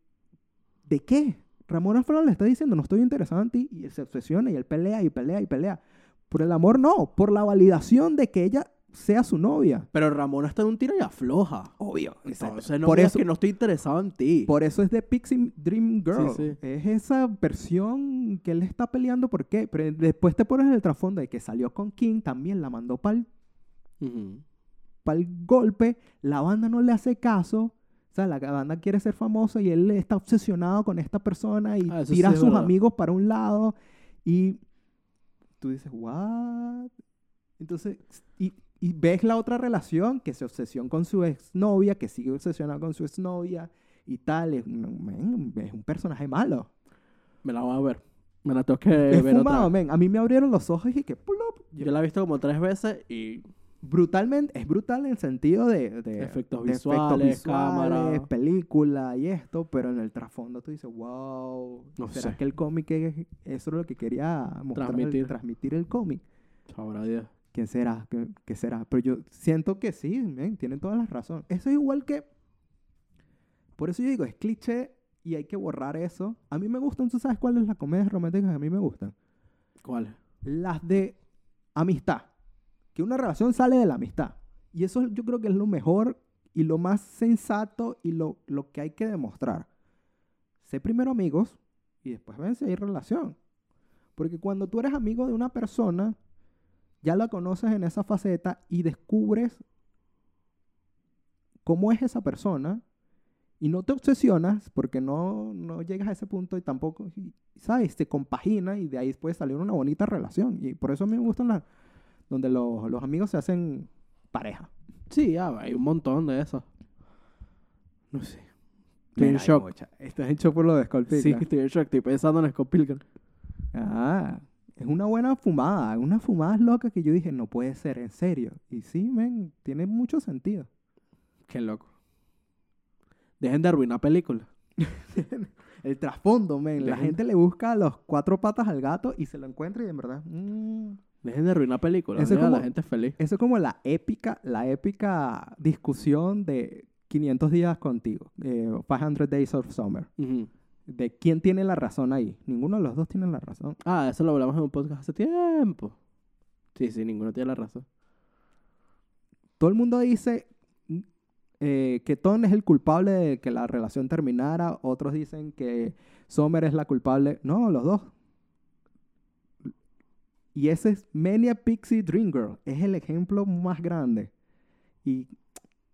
¿de qué? Ramona Flowers le está diciendo, no estoy interesado en ti, y él se obsesiona y él pelea y pelea y pelea. Por el amor, no, por la validación de que ella sea su novia. Pero Ramona está en un tiro y afloja. Obvio. Entonces no por, eso, que no estoy interesado en ti. por eso es de Pixie Dream Girl. Sí, sí. Es esa versión que él está peleando. ¿Por qué? Pero después te pones el trasfondo de que salió con King, también la mandó para el Ujú. para el golpe, la banda no le hace caso. Sea, la banda quiere ser famosa y él está obsesionado con esta persona y Ah, tira sí a sus verdad. amigos para un lado y tú dices, ¿what? Entonces, y, y ves la otra relación que se obsesiona con su exnovia, que sigue obsesionado con su exnovia y tal. Es, es un personaje malo. Me la voy a ver. Me la tengo que es ver otra vez. A mí me abrieron los ojos y que, pull up. Yo la he visto como tres veces y brutalmente, es brutal en el sentido de, de- Efectos de visuales, cámara. película y esto, pero en el trasfondo tú dices, wow, No ¿será sé. que el cómic es, eso es lo que quería mostrar, Transmitir. transmitir el cómic? sabrá Dios. ¿Quién será? ¿Qué, qué será? Pero yo siento que sí, tienen toda la razón. Eso es igual que, por eso yo digo, es cliché y hay que borrar eso. A mí me gustan, ¿tú sabes cuáles las comedias románticas que a mí me gustan? ¿Cuál? las de amistad. Que una relación sale de la amistad. Y eso yo creo que es lo mejor y lo más sensato y lo, lo que hay que demostrar. Sé primero amigos y después ven si hay relación. Porque cuando tú eres amigo de una persona, ya la conoces en esa faceta y descubres cómo es esa persona y no te obsesionas porque no, no llegas a ese punto y tampoco, ¿sabes? Te compagina y de ahí puede salir una bonita relación. Y por eso a mí me gustan las donde los, los amigos se hacen pareja. Sí, ya, hay un montón de esos. No sé. Estoy en hay shock. mucha. Estás en shock por lo de Skull Sí, Pilgrim. estoy en shock. Estoy pensando en Scott Pilgrim. Ah, es una buena fumada. Una fumada loca que yo dije, no puede ser, en serio. Y sí, men, tiene mucho sentido. Qué loco. Dejen de arruinar películas. [laughs] El trasfondo, men. La Dejen- gente le busca los cuatro patas al gato y se lo encuentra y en verdad... mm, Dejen de arruinar películas. Eso a la como- gente feliz. Eso es como la épica, la épica discusión de 500 días contigo, eh, 500 Days of Summer, de quién tiene la razón ahí. Ninguno de los dos tiene la razón. Ah, eso lo hablamos en un podcast hace tiempo. Sí, sí, ninguno tiene la razón. Todo el mundo dice mm, eh, que Tom es el culpable de que la relación terminara, otros dicen que Summer es la culpable. No, los dos. Y ese es Maniac Pixie Dream Girl. Es el ejemplo más grande. Y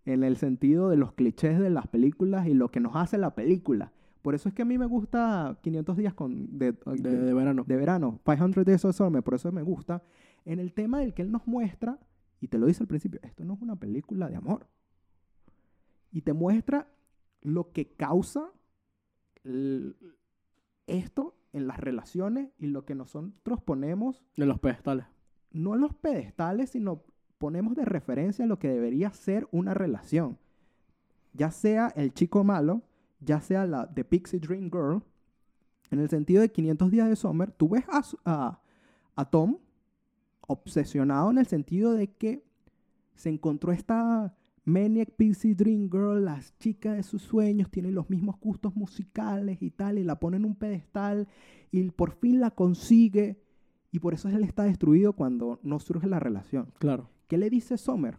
en el sentido de los clichés de las películas y lo que nos hace la película. Por eso es que a mí me gusta 500 días con, de, De, de- de verano. de verano, 500 Days of Summer, por eso me gusta. En el tema del que él nos muestra, y te lo dice al principio, esto no es una película de amor. Y te muestra lo que causa el- esto en las relaciones y lo que nosotros ponemos, De los pedestales. no en los pedestales, sino ponemos de referencia lo que debería ser una relación. Ya sea el chico malo, ya sea la de Pixie Dream Girl, en el sentido de 500 días de Summer, tú ves a, a- a Tom obsesionado en el sentido de que se encontró esta Maniac Pixie Dream Girl, las chicas de sus sueños, tienen los mismos gustos musicales y tal, y la pone en un pedestal, y por fin la consigue, y por eso él está destruido cuando no surge la relación. Claro. ¿Qué le dice Summer?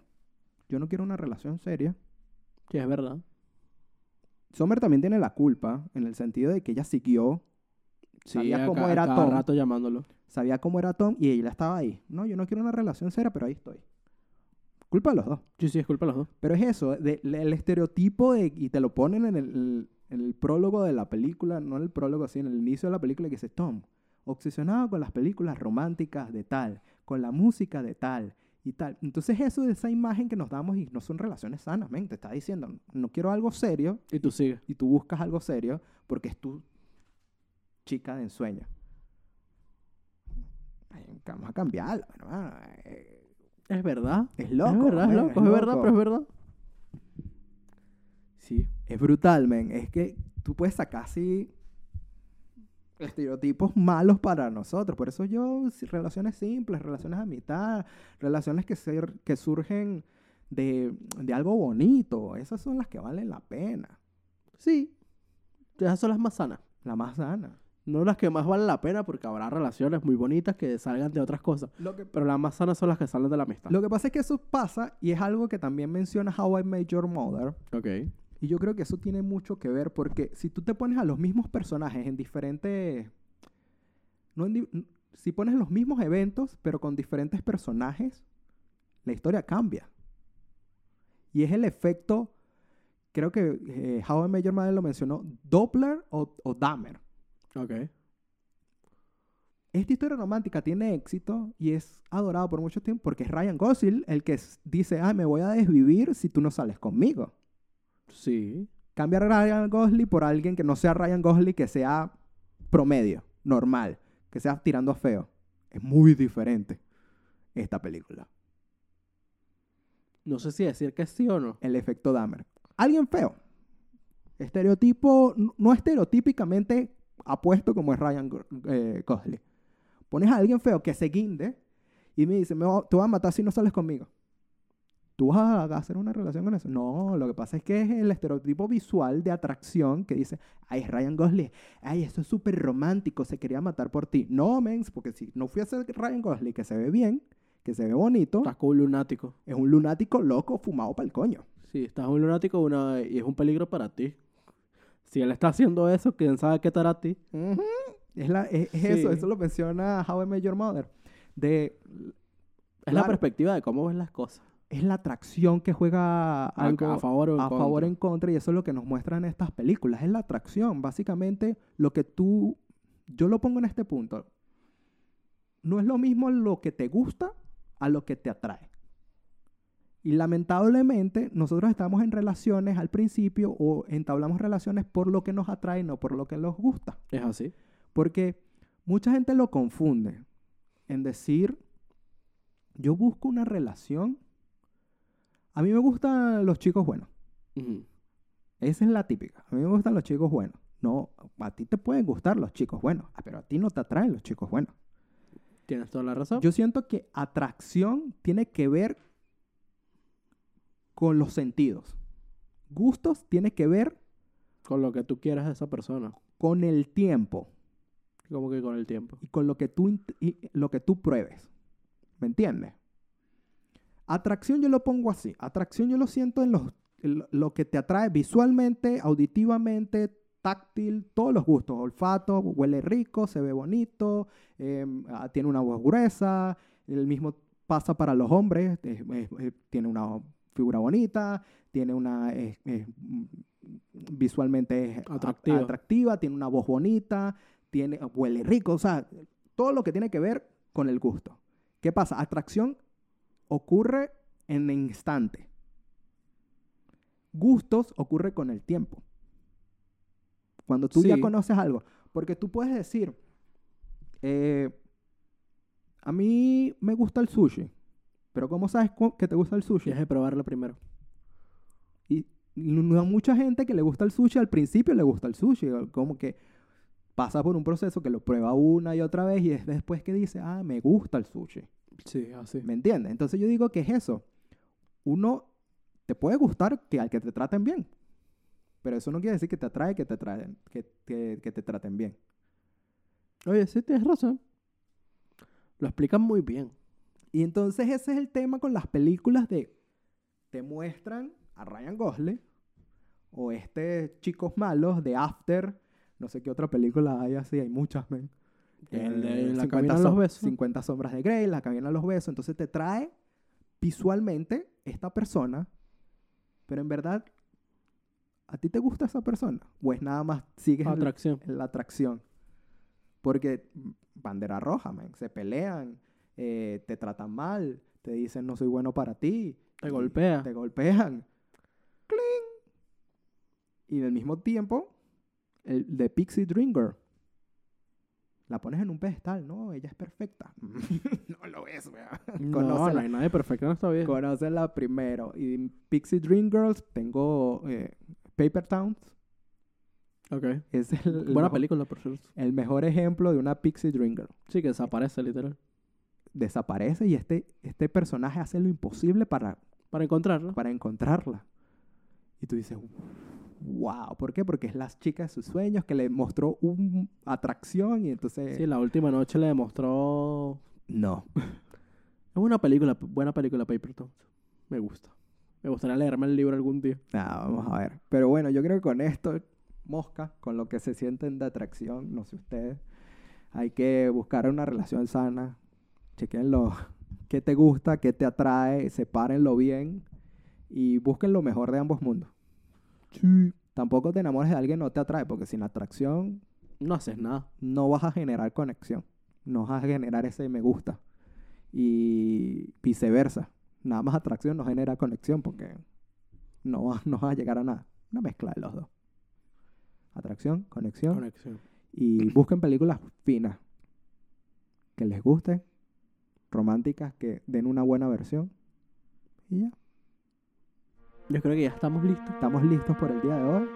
Yo no quiero una relación seria. Sí, es verdad. Summer también tiene la culpa en el sentido de que ella siguió, Sí, Sabía a cómo ca- a era cada Tom. rato llamándolo. sabía cómo era Tom y ella estaba ahí. No, yo no quiero una relación seria, pero ahí estoy. Culpa de los dos. Sí, sí, es culpa de los dos. Pero es eso, de- el estereotipo de, y te lo ponen en el, en el prólogo de la película, no en el prólogo, así en el inicio de la película, que dice Tom, obsesionado con las películas románticas de tal, con la música de tal y tal. Entonces eso de esa imagen que nos damos y no son relaciones sanas, men, te está diciendo, no quiero algo serio Y tú sigues. y tú buscas algo serio porque es tu chica de ensueño. Vamos a cambiarlo, hermano. Es verdad. Es loco. es verdad, es loco. Es, verdad, loco. pero es verdad. Sí. Es brutal, men. Es que tú puedes sacar así estereotipos malos para nosotros. Por eso yo, relaciones simples, relaciones a mitad, relaciones que, ser, que surgen de, de algo bonito. Esas son las que valen la pena. Sí. Esas son las más sanas. La más sana. No las que más valen la pena porque habrá relaciones muy bonitas que salgan de otras cosas. Lo que, Pero las más sanas son las que salen de la amistad. lo que pasa es que eso pasa y es algo que también menciona How I Met Your Mother. Ok. Y yo creo que eso tiene mucho que ver porque si tú te pones a los mismos personajes en diferentes... No en si pones los mismos eventos, pero con diferentes personajes, la historia cambia. Y es el efecto, creo que eh, How I Your Mother lo mencionó, Doppler o, o Dahmer. Ok. Esta historia romántica tiene éxito y es adorado por mucho tiempo porque es Ryan Gosling el que dice, ay, me voy a desvivir si tú no sales conmigo. Sí. Cambiar a Ryan Gosling por alguien que no sea Ryan Gosling, que sea promedio, normal, que sea tirando a feo. Es muy diferente esta película. No sé si decir que sí o no. El efecto Dahmer. Alguien feo. Estereotipo, no estereotípicamente apuesto como es Ryan eh, Gosling. Pones a alguien feo que se guinde y me dice, me va- te voy a matar si no sales conmigo. ¿Tú vas a hacer una relación con eso? No, lo que pasa es que es el estereotipo visual de atracción que dice, ay, es Ryan Gosling, ay, eso es súper romántico, se quería matar por ti. No, mens, porque si no fuese Ryan Gosling, que se ve bien, que se ve bonito, Estás como un lunático. es un lunático loco fumado para el coño. Sí, estás un lunático una... y es un peligro para ti. Si él está haciendo eso, quién sabe qué te hará a ti. Es, la, es, es eso, Sí. eso lo menciona How I Met Your Mother. De, Es la perspectiva de cómo ves las cosas. es la atracción que juega algo a favor o en a favor en contra y eso es lo que nos muestran estas películas. Es la atracción, básicamente lo que tú, yo lo pongo en este punto. No es lo mismo lo que te gusta a lo que te atrae. Y lamentablemente nosotros estamos en relaciones al principio o entablamos relaciones por lo que nos atrae, no por lo que nos gusta. Es así. Porque mucha gente lo confunde en decir, yo busco una relación. A mí me gustan los chicos buenos. Esa es la típica. A mí me gustan los chicos buenos. No, a ti te pueden gustar los chicos buenos, ah, pero a ti no te atraen los chicos buenos. Tienes toda la razón. Yo siento que atracción tiene que ver con los sentidos. Gustos tiene que ver Con lo que tú quieras de esa persona. con el tiempo. Como que con el tiempo. y con lo que tú, y lo que tú pruebes. ¿Me entiendes? Atracción yo lo pongo así. Atracción yo lo siento en, los, en lo- que te atrae visualmente, auditivamente, táctil, todos los gustos. Olfato, huele rico, se ve bonito, em, ah, tiene una voz gruesa. El mismo pasa para los hombres. es- es- es- tiene una figura bonita, tiene una... mm, visualmente es Atractiva. atractiva, tiene una voz bonita, tiene, huele rico, o sea, todo lo que tiene que ver con el gusto. ¿Qué pasa? Atracción ocurre en el instante. Gustos ocurre con el tiempo. Cuando tú ya conoces algo. Porque tú puedes decir, eh, a mí me gusta el sushi, pero ¿cómo sabes que te gusta el sushi? Tienes que probarlo primero. Y no a mucha gente que le gusta el sushi, al principio le gusta el sushi, como que pasa por un proceso que lo prueba una y otra vez y es después que dice, ah, me gusta el sushi. Sí, así. ¿Me entiendes? Entonces yo digo que es eso. Uno te puede gustar que al que te traten bien, pero eso no quiere decir que te atrae que te, traen, que, que- que te traten bien. Oye, sí, tienes razón. Lo explican muy bien. Y entonces ese es el tema con las películas de te muestran a Ryan Gosling o este chicos malos de After, no sé qué otra película hay así, hay muchas, men. El de Eh, La 50 cabina de los som- besos. 50 sombras de Grey, La cabina de los besos, entonces te trae visualmente esta persona, pero en verdad, ¿a ti te gusta esa persona? ¿O es nada más sigues Atracción. la atracción? Porque mm, bandera roja, man, se pelean, eh, te tratan mal, te dicen no soy bueno para ti. Te y golpea. Te golpean. ¡Cling! Y al mismo tiempo, el de Pixie Dream Girl. La pones en un pedestal, no, ella es perfecta. [laughs] no lo es, weón. No, no hay nadie perfecto en esta vida. Conócela primero. Y Pixie Dream Girls tengo eh, Paper Towns. Ok. Es el, Buena película, por cierto. el mejor ejemplo de una Pixie Dream Girl. Sí, que desaparece, literal. Desaparece y este, este personaje hace lo imposible para, Para encontrarlo. para encontrarla. Y tú dices, wow, ¿por qué? Porque es la chica de sus sueños que le mostró una atracción y entonces... Sí, la última noche le demostró... No. Es una película, buena película, Paper Towns. Me gusta. Me gustaría leerme el libro algún día. Nada, vamos a ver. Pero bueno, yo creo que con esto, mosca, con lo que se sienten de atracción, no sé ustedes, hay que buscar una relación sana. Chequenlo. [laughs] ¿Qué te gusta? ¿Qué te atrae? Sepárenlo bien y busquen lo mejor de ambos mundos. Sí. Tampoco te enamores de alguien que no te atrae, porque sin atracción No haces nada. no vas a generar conexión. No vas a generar ese me gusta. Y viceversa. Nada más atracción no genera conexión porque no vas, no vas a llegar a nada. Una mezcla de los dos. Atracción, conexión. Conexión. y busquen películas finas. Que les gusten. Románticas que den una buena versión. Y ya. Yo creo que ya estamos listos. Estamos listos por el día de hoy.